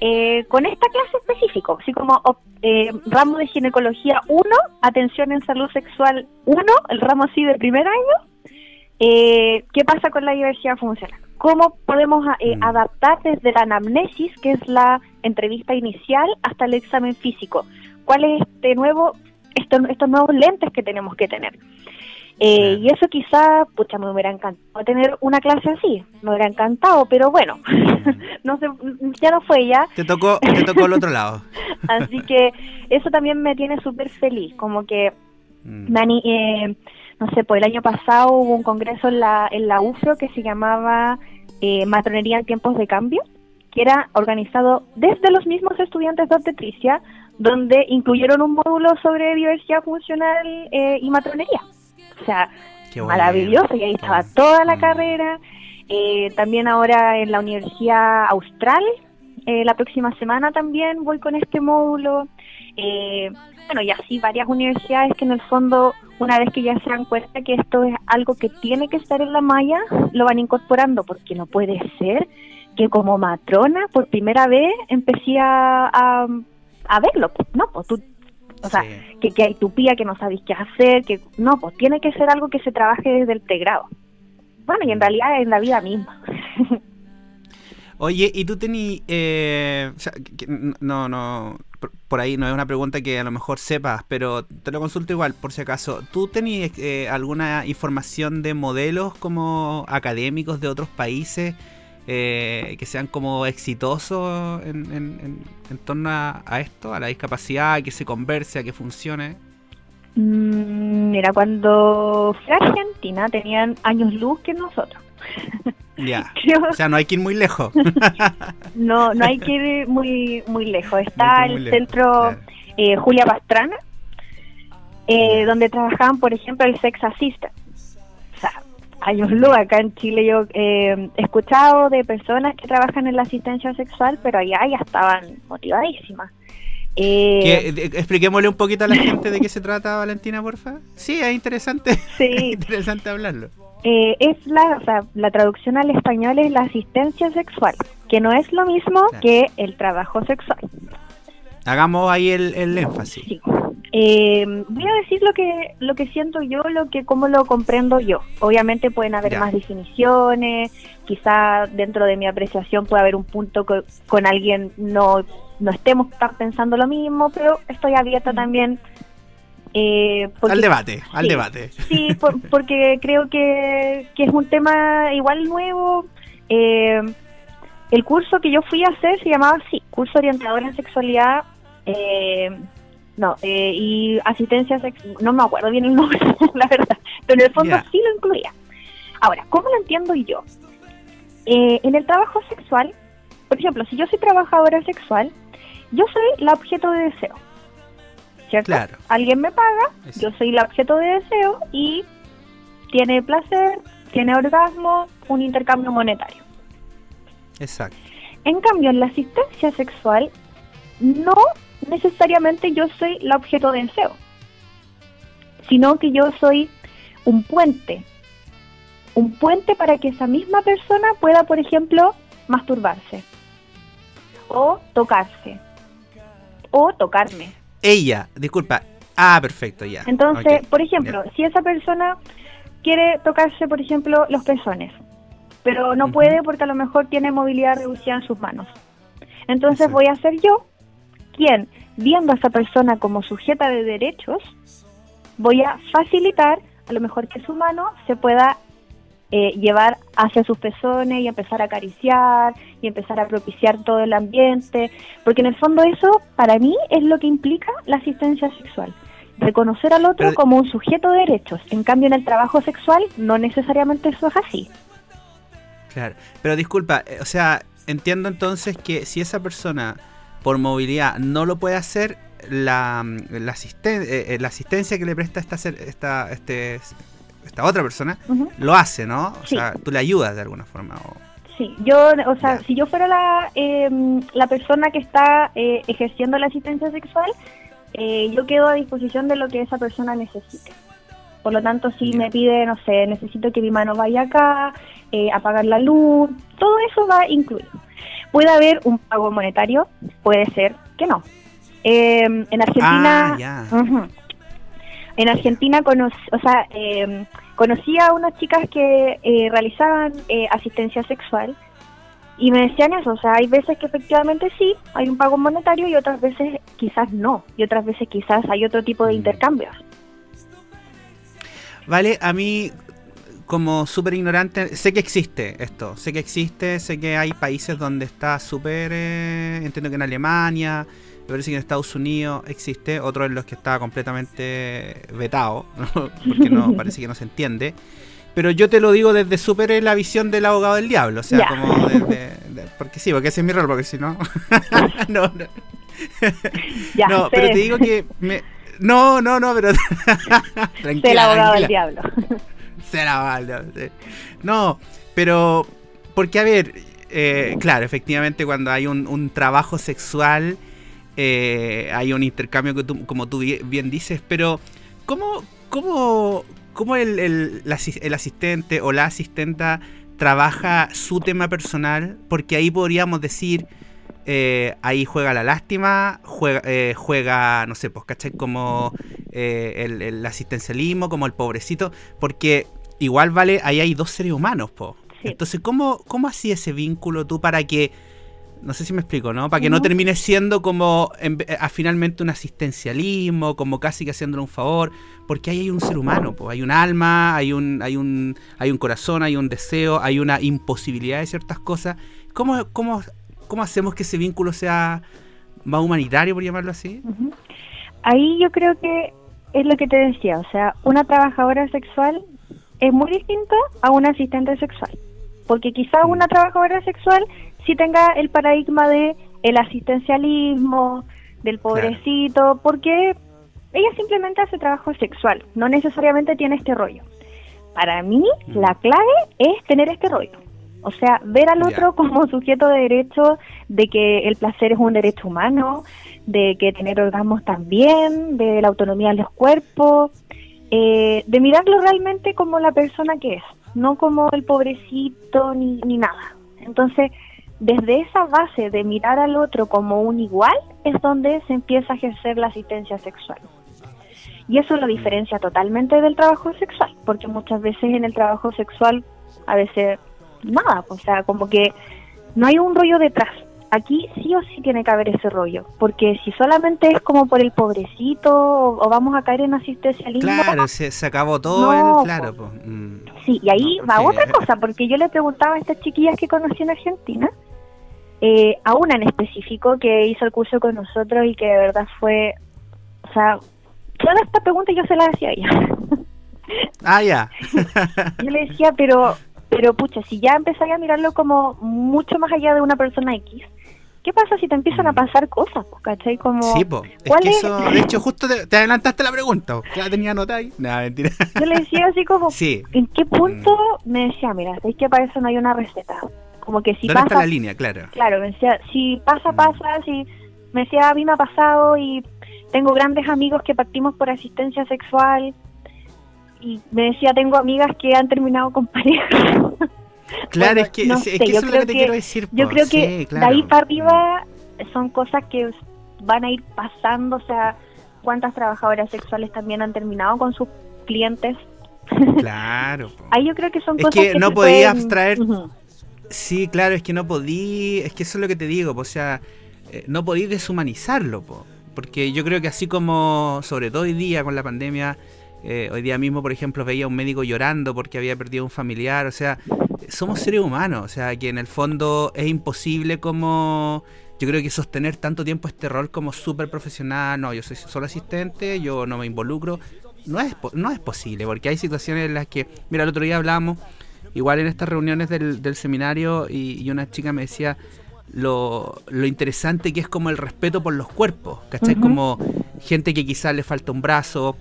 eh, con esta clase específico, así como eh, ramo de ginecología 1, atención en salud sexual 1, el ramo así de primer año. Eh, ¿Qué pasa con la diversidad funcional? ¿Cómo podemos eh, Mm. adaptar desde la anamnesis, que es la entrevista inicial, hasta el examen físico? ¿Cuál es este nuevo, estos, estos nuevos lentes que tenemos que tener? Eh. Y eso quizá, pucha, me hubiera encantado tener una clase así, me hubiera encantado, pero bueno, no sé, ya no fue ya, Te tocó, te tocó el otro lado. así que eso también me tiene súper feliz, como que Mm. me ani- eh, no sé, pues el año pasado hubo un congreso en la, en la UFRO que se llamaba eh, Matronería en tiempos de cambio, que era organizado desde los mismos estudiantes de obstetricia, donde incluyeron un módulo sobre diversidad funcional eh, y matronería. O sea, maravilloso, y ahí estaba toda la Mm. carrera. Eh, también ahora en la Universidad Austral, eh, la próxima semana también voy con este módulo. Eh, bueno, y así varias universidades que en el fondo, una vez que ya se dan cuenta que esto es algo que tiene que estar en la malla, lo van incorporando, porque no puede ser que como matrona por primera vez empecé a, a, a verlo, ¿no? Pues tú, o sea, Sí. que, que hay tupía, que no sabéis qué hacer, que no, pues tiene que ser algo que se trabaje desde el pregrado. Bueno, y en realidad en la vida misma. Oye, ¿y tú tenías... Eh, o sea, no, no... por- Por ahí no es una pregunta que a lo mejor sepas, pero te lo consulto igual, por si acaso. ¿Tú tenías eh, alguna información de modelos como académicos de otros países eh, que sean como exitosos en, en- en- en torno a, a esto, a la discapacidad, a que se converse, a que funcione? Mm, Mira, cuando fui a Argentina tenían años luz que nosotros. Ya. Creo- O sea, no hay que ir muy lejos. no, no hay que ir muy muy lejos. Está muy el lejos, centro claro. eh, Julia Pastrana, eh, donde trabajaban, por ejemplo, el Sex Assistant. Años luz. Acá en Chile yo eh, he escuchado de personas que trabajan en la asistencia sexual, pero allá ya estaban motivadísimas. Eh, expliquémosle un poquito a la gente de qué se trata, Valentina, porfa. Sí, es interesante. Sí. interesante hablarlo. eh, es la, o sea, la traducción al español es la asistencia sexual, que no es lo mismo Claro. que el trabajo sexual. Hagamos ahí el, el énfasis. Sí. Eh, voy a decir lo que lo que siento yo, lo que cómo lo comprendo yo. Obviamente pueden haber Ya. más definiciones, quizá dentro de mi apreciación puede haber un punto que con alguien no no estemos estar pensando lo mismo, pero estoy abierta también eh, porque- al debate, al sí. debate. Sí, por- porque creo que, que es un tema igual nuevo. Eh, el curso que yo fui a hacer se llamaba así, curso orientador en sexualidad, eh, no, eh, y asistencia sexual, no me acuerdo bien el nombre, la verdad, pero en el fondo sí lo incluía. Ahora, ¿cómo lo entiendo yo? Eh, en el trabajo sexual, por ejemplo, si yo soy trabajadora sexual, yo soy la objeto de deseo. ¿Cierto? Claro. Alguien me paga, Es- yo soy el objeto de deseo y tiene placer, tiene orgasmo, un intercambio monetario. Exacto. En cambio, en la asistencia sexual, no necesariamente yo soy la objeto de deseo, sino que yo soy un puente. Un puente para que esa misma persona pueda, por ejemplo, masturbarse. O tocarse. O tocarme. Ella, disculpa. Ah, perfecto, ya. Entonces, por ejemplo, si esa persona quiere tocarse, por ejemplo, los pezones, pero no puede porque a lo mejor tiene movilidad reducida en sus manos. Entonces Exacto. voy a ser yo quien, viendo a esa persona como sujeta de derechos, voy a facilitar a lo mejor que su mano se pueda eh, llevar hacia sus pezones y empezar a acariciar y empezar a propiciar todo el ambiente, porque en el fondo eso para mí es lo que implica la asistencia sexual. Reconocer al otro Pero- como un sujeto de derechos. En cambio, en el trabajo sexual no necesariamente eso es así. Claro. Pero disculpa, eh, o sea, entiendo entonces que si esa persona por movilidad no lo puede hacer, la, la, asisten- eh, eh, la asistencia que le presta esta, esta, este, esta otra persona lo hace, ¿no? O Sí. sea, tú le ayudas de alguna forma. o- Sí, yo, o sea, Ya. si yo fuera la, eh, la persona que está eh, ejerciendo la asistencia sexual, eh, yo quedo a disposición de lo que esa persona necesite. Por lo tanto, si Ya. me pide, no sé, necesito que mi mano vaya acá, eh, apagar la luz, todo eso va incluido. Puede haber un pago monetario, puede ser que no. Eh, en Argentina, Ah. En Argentina o sea, eh, conocí a unas chicas que eh, realizaban eh, asistencia sexual y me decían eso, o sea, hay veces que efectivamente sí, hay un pago monetario y otras veces quizás no, y otras veces quizás hay otro tipo de Mm. intercambios. Vale, a mí, como súper ignorante, sé que existe esto. Sé que existe, sé que hay países donde está súper. eh, entiendo que en Alemania, me parece que en Estados Unidos existe. Otros en los que está completamente vetado, ¿no? porque no parece que no se entiende. Pero yo te lo digo desde súper eh, la visión del abogado del diablo. O sea, como desde. de- porque sí, porque ese es mi rol, porque si no. no, no. Ya, no, sé, pero te digo que. me- no, no, no, pero. el tranquila, abogado del diablo. Será mal. No, pero. Porque, a ver, eh, claro, efectivamente, cuando hay un, trabajo sexual, eh, hay un intercambio, que tú- como tú bi- bien dices, pero. ¿Cómo, cómo, cómo el, el- asistente o la asistenta trabaja su tema personal? Porque ahí podríamos decir. eh, ahí juega la lástima, juega, juega no sé, pues, ¿cachai? Como el, el asistencialismo, como el pobrecito, porque igual vale, ahí hay dos seres humanos, po. Sí. Entonces, ¿cómo, ¿cómo hacía ese vínculo tú para que, no sé si me explico, ¿no? Para que no Ujú. termine siendo como en ve- a, finalmente un asistencialismo, como casi que haciéndole un favor, porque ahí hay un ser humano, pues hay un alma, hay un, hay un, hay un corazón, hay un deseo, hay una imposibilidad de ciertas cosas. ¿Cómo, cómo, cómo hacemos que ese vínculo sea más humanitario, por llamarlo así? Ahí yo creo que es lo que te decía, o sea, una trabajadora sexual es muy distinto a una asistente sexual, porque quizá Mm. una trabajadora sexual sí tenga el paradigma de el asistencialismo, del pobrecito, porque ella simplemente hace trabajo sexual, no necesariamente tiene este rollo. para mí Mm. la clave es tener este rollo. O sea, ver al otro como sujeto de derecho, de que el placer es un derecho humano, de que tener orgasmos también, de la autonomía de los cuerpos, eh, de mirarlo realmente como la persona que es, no como el pobrecito ni, ni nada. Entonces, desde esa base de mirar al otro como un igual es donde se empieza a ejercer la asistencia sexual. Y eso lo diferencia totalmente del trabajo sexual, porque muchas veces en el trabajo sexual a veces nada, o sea, como que no hay un rollo detrás. Aquí sí o sí tiene que haber ese rollo, porque si solamente es como por el pobrecito o, vamos a caer en asistencialismo, Claro, se, se acabó todo. No, el, claro. Mm. Sí, y ahí No, va porque- otra cosa, porque yo le preguntaba a estas chiquillas que conocí en Argentina, eh, a una en específico que hizo el curso con nosotros y que de verdad fue, o sea, toda esta pregunta yo se la hacía a ella. Ah, ya. yo le decía, pero, pero pucha, si ya empezáis a mirarlo como mucho más allá de una persona X, ¿qué pasa si te empiezan a pasar cosas? ¿Cachai? Como, Mm. Sí, po. Es ¿cuál que es? eso, de hecho, justo te, te adelantaste la pregunta. Ya la tenía anotada ahí. No, mentira. Yo le decía así como, Sí. ¿en qué punto? Me decía, mira, es que para eso no hay una receta. Como que si ¿Dónde está pasa la línea? Claro. Claro, me decía, si pasa, Mm. pasa, si me decía, a mí me ha pasado y tengo grandes amigos que partimos por asistencia sexual y me decía, tengo amigas que han terminado con pareja. Claro, Bueno, es que, no es, sé, que eso es lo que te que- quiero decir. Yo po. creo que Sí, claro. de ahí para arriba son cosas que van a ir pasando, o sea, cuántas trabajadoras sexuales también han terminado con sus clientes. Claro. po. Ahí yo creo que son Es cosas que que no podía pueden- abstraer-. Sí, claro, es que no podí, es que eso es lo que te digo, po, o sea, eh, no podí deshumanizarlo, po, porque yo creo que así como, sobre todo hoy día con la pandemia, eh, hoy día mismo, por ejemplo, veía a un médico llorando porque había perdido un familiar, o sea, somos seres humanos, o sea, que en el fondo es imposible como, yo creo que sostener tanto tiempo este rol como súper profesional, no, yo soy solo asistente, yo no me involucro, no es, no es posible, porque hay situaciones en las que, mira, el otro día hablamos, igual en estas reuniones del, del seminario y, y una chica me decía lo, lo interesante que es como el respeto por los cuerpos, ¿cachai? Ujú. Como gente que quizás le falta un brazo,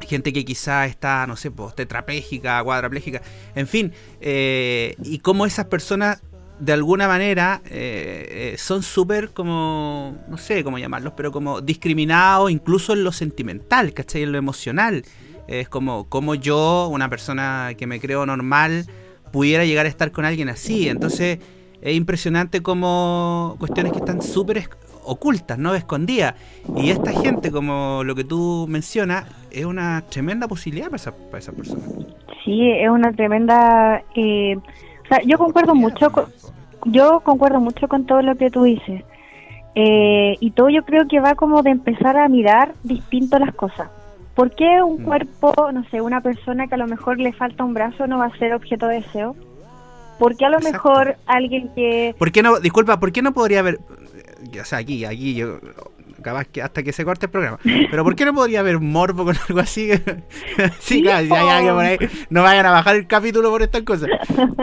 gente que quizás está, no sé, pues, tetrapléjica, cuadrapléjica, en fin, eh, y cómo esas personas de alguna manera eh, eh, son súper como, no sé cómo llamarlos, pero como discriminados incluso en lo sentimental, ¿cachai? En lo emocional. Es como, como yo, una persona que me creo normal, pudiera llegar a estar con alguien así. Entonces es impresionante como cuestiones que están súper ocultas, no escondidas. Y esta gente, como lo que tú mencionas, es una tremenda posibilidad para esa, para esa persona. Sí, es una tremenda... eh, o sea, yo concuerdo mucho con, yo concuerdo mucho con todo lo que tú dices. Eh, y todo yo creo que va como de empezar a mirar distinto las cosas. ¿Por qué un Mm. cuerpo, no sé, una persona que a lo mejor le falta un brazo no va a ser objeto de deseo? ¿Por qué a lo Exacto. mejor alguien que... ¿Por qué no, disculpa, ¿por qué no podría haber, o sea, aquí, aquí, yo, capaz que hasta que se corte el programa, pero ¿por qué no podría haber morbo con algo así? sí, claro, si hay alguien por ahí, no vayan a bajar el capítulo por estas cosas.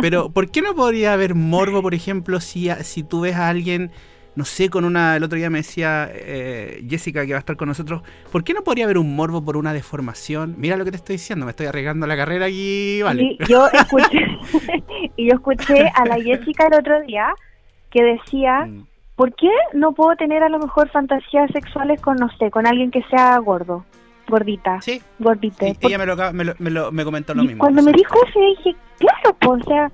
Pero ¿por qué no podría haber morbo, por ejemplo, si, si tú ves a alguien, no sé, con una, el otro día me decía eh, Jessica que va a estar con nosotros, ¿por qué no podría haber un morbo por una deformación? Mira lo que te estoy diciendo, me estoy arriesgando la carrera aquí, vale. Y yo escuché, y yo escuché a la Jessica el otro día que decía... Mm. ¿Por qué no puedo tener a lo mejor fantasías sexuales con, no sé, con alguien que sea gordo, gordita, Sí, gordita? y- Por- ella me lo, me lo, me lo- me comentó lo y mismo. cuando o me dijo eso, dije, claro, pues, o sea,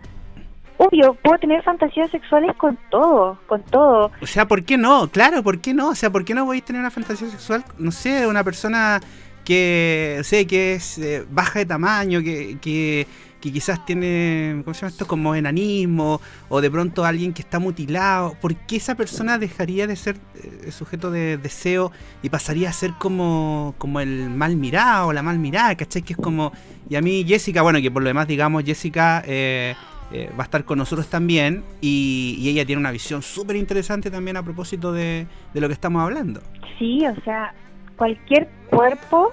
obvio, puedo tener fantasías sexuales con todo, con todo. O sea, ¿por qué no? Claro, ¿por qué no? O sea, ¿por qué no podéis tener una fantasía sexual, no sé, de una persona que, no sé, que es eh, baja de tamaño, que, que, que quizás tiene, ¿cómo se llama esto? Como enanismo, o de pronto alguien que está mutilado. ¿Por qué esa persona dejaría de ser eh, sujeto de deseo y pasaría a ser como, como el mal mirado, la mal mirada, ¿cachai? Que es como... Y a mí Jessica, bueno, que por lo demás, digamos, Jessica... eh, eh, va a estar con nosotros también y, y ella tiene una visión súper interesante también a propósito de, de lo que estamos hablando. Sí, o sea, cualquier cuerpo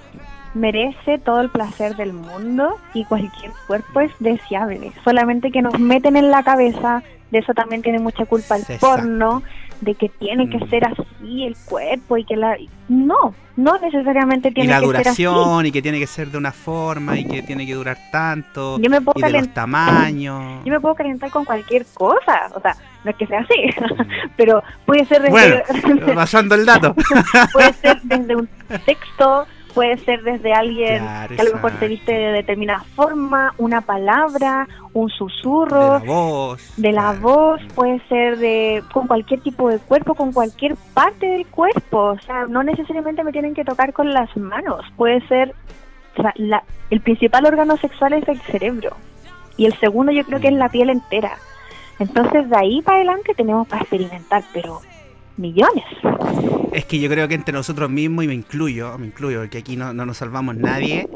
merece todo el placer del mundo y cualquier cuerpo es deseable. Solamente que nos meten en la cabeza, de eso también tiene mucha culpa el Exacto. porno, de que tiene que Mm. ser así el cuerpo y que la... No, no necesariamente Y tiene la que ser así. duración, y que tiene que ser de una forma, y que tiene que durar tanto, Yo me puedo y de los tamaños. Yo me puedo calentar con cualquier cosa, o sea, no es que sea así, pero puede ser desde, Bueno, pasando el dato. puede ser desde un texto, puede ser desde alguien Claro, que a lo mejor te viste de determinada forma, una palabra, un De susurro, la voz. de la claro. voz, puede ser de con cualquier tipo de cuerpo, con cualquier parte del cuerpo, o sea, no necesariamente me tienen que tocar con las manos, puede ser, o sea, la- el principal órgano sexual es el cerebro y el segundo yo creo que es la piel entera. Entonces de ahí para adelante tenemos para experimentar, pero millones. Es que yo creo que entre nosotros mismos, y me incluyo, me incluyo, porque aquí no, no nos salvamos nadie,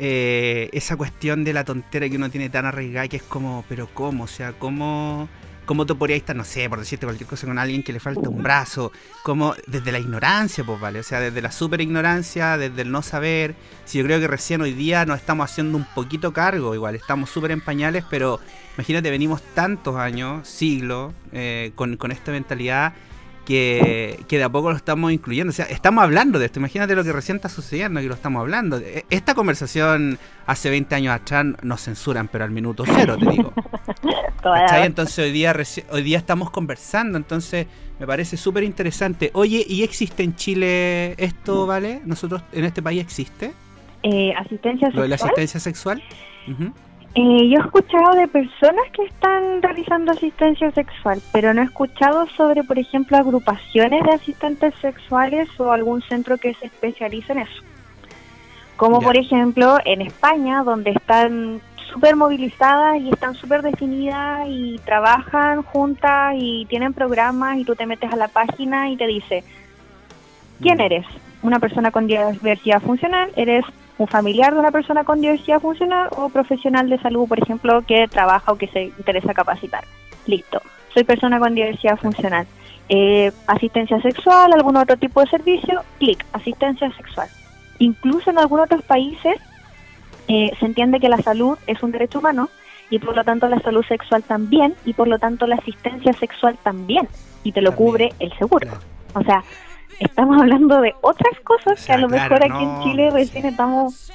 eh, esa cuestión de la tontera que uno tiene tan arraigada que es como, pero ¿cómo? O sea, ¿cómo, cómo tú podrías estar, no sé, por decirte cualquier cosa con alguien que le falta un brazo? como Desde la ignorancia, pues vale, o sea, desde la super ignorancia, desde el no saber. Si yo creo que recién hoy día nos estamos haciendo un poquito cargo, igual, estamos súper en pañales, pero imagínate, venimos tantos años, siglos, eh, con, con esta mentalidad que, que de a poco lo estamos incluyendo. O sea, estamos hablando de esto. Imagínate lo que recién está sucediendo, que lo estamos hablando. E- Esta conversación hace 20 años atrás nos censuran, pero al minuto cero, te digo. Entonces hoy día, hoy día estamos conversando, entonces me parece súper interesante. Oye, ¿y existe en Chile esto, vale? ¿Nosotros en este país existe? eh, asistencia Lo de la sexual. asistencia sexual. Ujú. Eh, yo he escuchado de personas que están realizando asistencia sexual, pero no he escuchado sobre, por ejemplo, agrupaciones de asistentes sexuales o algún centro que se especialice en eso. Como Ya. por ejemplo en España, donde están súper movilizadas y están súper definidas y trabajan juntas y tienen programas y tú te metes a la página y te dice, ¿quién eres? Una persona con diversidad funcional, eres un familiar de una persona con diversidad funcional o profesional de salud, por ejemplo, que trabaja o que se interesa capacitar. Listo, soy persona con diversidad funcional. Eh, asistencia sexual, algún otro tipo de servicio, clic, asistencia sexual. Incluso en algunos otros países eh, se entiende que la salud es un derecho humano y por lo tanto la salud sexual también y por lo tanto la asistencia sexual también y te lo También, cubre el seguro. claro. O sea, estamos hablando de otras cosas O sea, que a lo claro, mejor aquí no, en Chile recién sí. estamos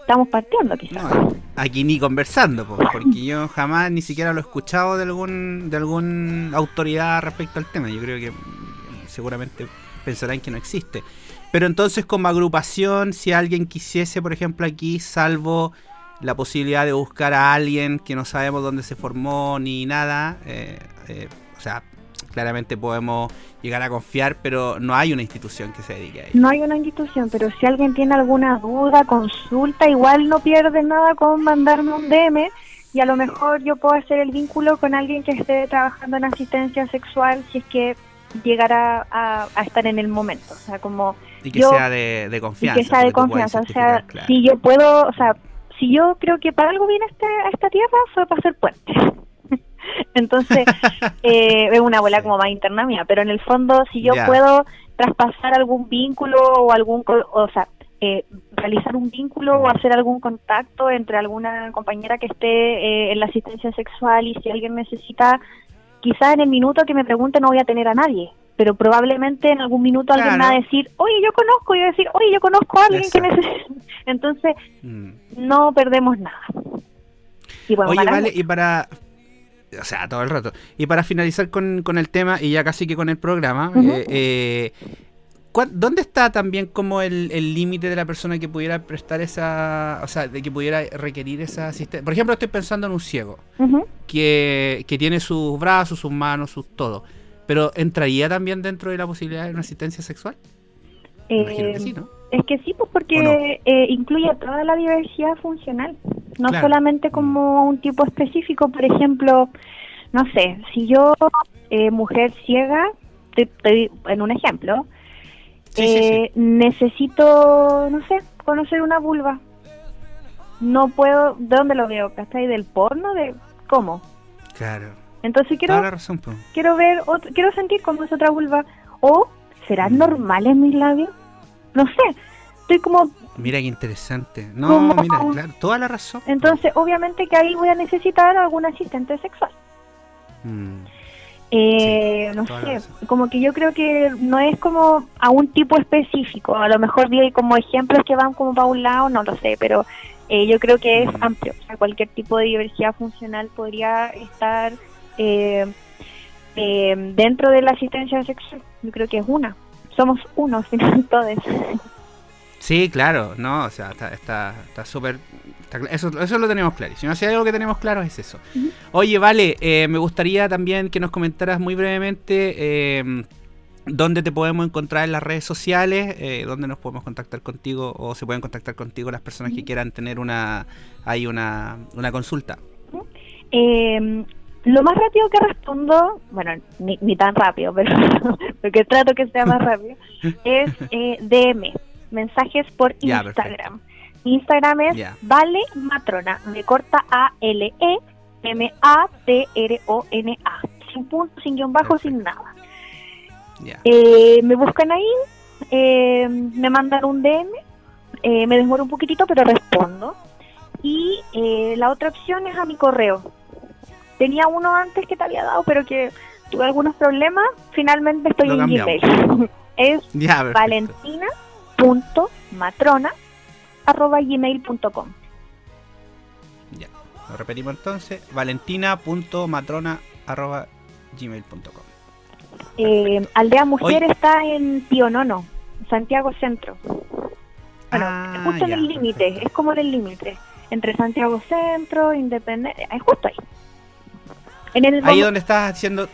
estamos partiendo quizás. No, aquí ni conversando, po, porque yo jamás ni siquiera lo he escuchado de algún de alguna autoridad respecto al tema. Yo creo que mm, seguramente pensarán que no existe. Pero entonces como agrupación, si alguien quisiese, por ejemplo, aquí, salvo la posibilidad de buscar a alguien que no sabemos dónde se formó ni nada, eh, eh, o sea, claramente podemos llegar a confiar, pero no hay una institución que se dedique a ello. No hay una institución, pero si alguien tiene alguna duda, consulta, igual no pierde nada con mandarme un DM y a lo mejor yo puedo hacer el vínculo con alguien que esté trabajando en asistencia sexual si es que llegara a, a estar en el momento. O sea, como Y que yo- sea de, de y confianza. que sea de confianza. O sea, claro. si yo puedo, o sea, si yo creo que para algo viene a, este, a esta tierra fue para hacer puentes. Entonces, eh, es una bola Sí. como más interna mía, pero en el fondo, si yo puedo traspasar algún vínculo o algún, o sea, eh, realizar un vínculo o hacer algún contacto entre alguna compañera que esté eh, en la asistencia sexual y si alguien necesita, quizá en el minuto que me pregunte no voy a tener a nadie, pero probablemente en algún minuto alguien me va a Claro. decir, oye, yo conozco, y yo decir, oye, yo conozco a alguien que necesita. Entonces, Mm. no perdemos nada. Y bueno, Oye, vale, mucho. y para. O sea, todo el rato. Y para finalizar con, con el tema, y ya casi que con el programa, eh, eh, ¿cuál- ¿dónde está también como el el límite de la persona que pudiera prestar esa. O sea, de que pudiera requerir esa asistencia? Por ejemplo, estoy pensando en un ciego que, que tiene sus brazos, sus manos, sus todo. Pero ¿entraría también dentro de la posibilidad de una asistencia sexual? Me Imagino que Eh, sí, ¿no? Es que sí, pues porque eh, incluye toda la diversidad funcional, no Claro. solamente como un tipo específico. Por ejemplo, no sé, si yo, eh, mujer ciega, te, te- en un ejemplo, Sí, sí, eh, necesito, no sé, conocer una vulva. No puedo, ¿de dónde lo veo? ¿Cachai? ¿Del porno? ¿De cómo? Claro. Entonces quiero razón, quiero ver, otro, quiero sentir cómo es otra vulva. O, ¿serán normales mis labios? No sé, estoy como... Mira qué interesante. No, mira, claro, toda la razón. Entonces, obviamente que ahí voy a necesitar algún asistente sexual. Mm. Eh, no sé, como que yo creo que no es como a un tipo específico, a lo mejor vi como ejemplos que van como para un lado, no lo sé, pero eh, yo creo que es Mm. amplio, o sea, cualquier tipo de diversidad funcional podría estar eh, eh, dentro de la asistencia sexual, yo creo que es una, somos uno, final todos. Sí, claro, no, o sea, está está está súper está cla- eso, eso lo tenemos claro. Si no si hay algo que tenemos claro es eso. Oye, vale, eh, me gustaría también que nos comentaras muy brevemente eh, dónde te podemos encontrar en las redes sociales, eh, dónde nos podemos contactar contigo o se pueden contactar contigo las personas que quieran tener una hay una, una consulta. Eh, lo más rápido que respondo, bueno, ni, ni tan rápido, pero porque trato que sea más rápido, es eh, DM, mensajes por Instagram. Instagram es. Vale Matrona, me corta A L E M A T R O N A, sin punto, sin guion bajo, sin nada. Eh, me buscan ahí, eh, me mandan un DM, eh, me demoro un poquitito, pero respondo. Y eh, la otra opción es a mi correo. Tenía uno antes que te había dado, pero que tuve algunos problemas. Finalmente estoy Lo en cambiamos. Gmail. es Ya, valentina.matrona arroba gmail.com. Ya. Lo repetimos entonces, valentina.matrona.gmail.com. Eh, Aldea Mujer está en Pionono, Santiago Centro. Bueno, Ah, justo en el límite, es como en el límite. Entre Santiago Centro, Independencia, es justo ahí. En el Ahí donde estás haciendo...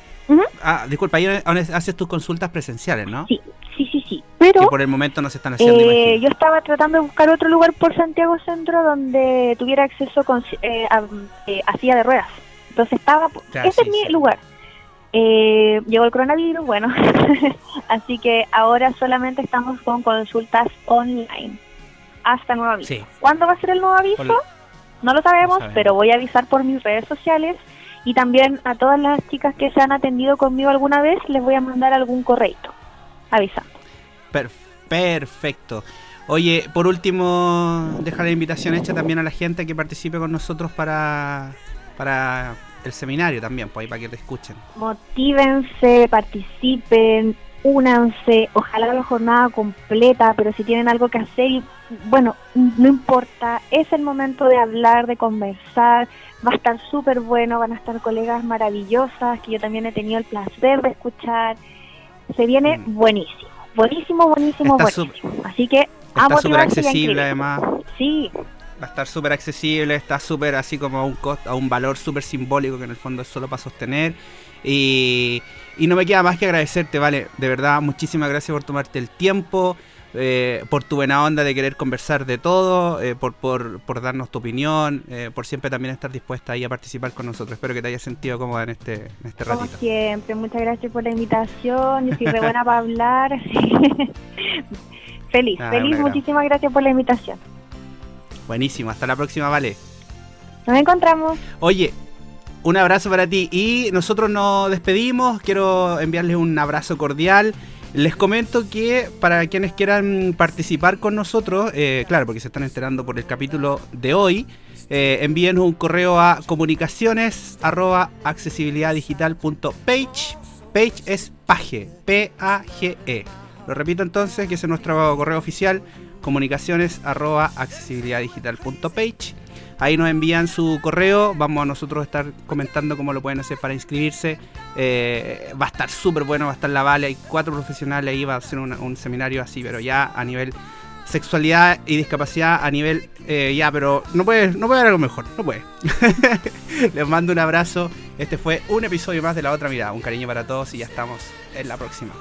Ah, disculpa, ahí donde haces tus consultas presenciales, ¿no? Sí, sí, sí, sí. Pero Que por el momento no se están haciendo, eh, yo estaba tratando de buscar otro lugar por Santiago Centro donde tuviera acceso con, eh, a, eh, a silla de ruedas. Entonces estaba, Claro, ese sí, es mi sí. lugar. Llegó el coronavirus, bueno, así que ahora solamente estamos con consultas online hasta nuevo aviso. Sí. ¿Cuándo va a ser el nuevo aviso? Hola. No lo sabemos, sabemos. pero voy a avisar por mis redes sociales y también a todas las chicas que se han atendido conmigo alguna vez les voy a mandar algún correito avisando. Per- perfecto. Oye, por último, dejar la invitación hecha también a la gente que participe con nosotros para, para el seminario también, pues ahí para que te escuchen. Motívense, participen, únanse, ojalá la jornada completa, pero si tienen algo que hacer, y, bueno, no importa, es el momento de hablar, de conversar, va a estar súper bueno, van a estar colegas maravillosas que yo también he tenido el placer de escuchar, se viene Mm. buenísimo, buenísimo, buenísimo, Está buenísimo, así que Está súper accesible además. Sí, Va a estar súper accesible, está súper así como a un costo, a un valor súper simbólico que en el fondo es solo para sostener. Y, y no me queda más que agradecerte, vale. De verdad, muchísimas gracias por tomarte el tiempo, eh, por tu buena onda de querer conversar de todo, eh, por, por, por darnos tu opinión, eh, por siempre también estar dispuesta ahí a participar con nosotros. Espero que te hayas sentido cómoda en este, en este como ratito. siempre, muchas gracias por la invitación, yo soy re buena para hablar, feliz, Ah, feliz, muchísimas gracias por la invitación. Buenísimo, hasta la próxima, vale. Nos encontramos. Oye, un abrazo para ti y nosotros nos despedimos. Quiero enviarles un abrazo cordial. Les comento que para quienes quieran participar con nosotros, eh, claro, porque se están enterando por el capítulo de hoy, eh, envíenos un correo a comunicaciones. Page es page, P-A-G-E. Lo repito entonces, que ese es nuestro correo oficial, comunicaciones. Ahí nos envían su correo, vamos a nosotros estar comentando cómo lo pueden hacer para inscribirse. Eh, va a estar súper bueno, va a estar la Vale, hay cuatro profesionales ahí, va a ser un seminario así, pero ya a nivel sexualidad y discapacidad, a nivel eh, ya, pero no puede, no puede haber algo mejor, no puede. Les mando un abrazo, este fue un episodio más de La Otra Mirada, un cariño para todos y ya estamos en la próxima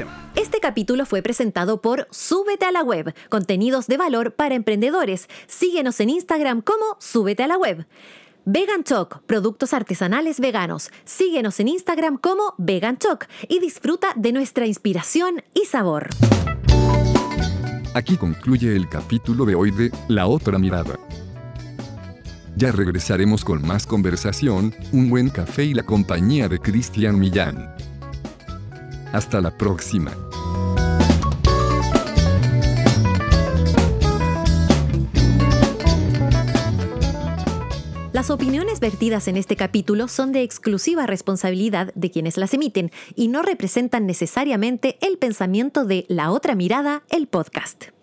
semana. Este capítulo fue presentado por Súbete a la Web, contenidos de valor para emprendedores. Síguenos en Instagram como Súbete a la Web. Vegan Choc, productos artesanales veganos. Síguenos en Instagram como Vegan Choc y disfruta de nuestra inspiración y sabor. Aquí concluye el capítulo de hoy de La otra mirada. Ya regresaremos con más conversación, un buen café y la compañía de Cristian Millán. Hasta la próxima. Las opiniones vertidas en este capítulo son de exclusiva responsabilidad de quienes las emiten y no representan necesariamente el pensamiento de La Otra Mirada, el podcast.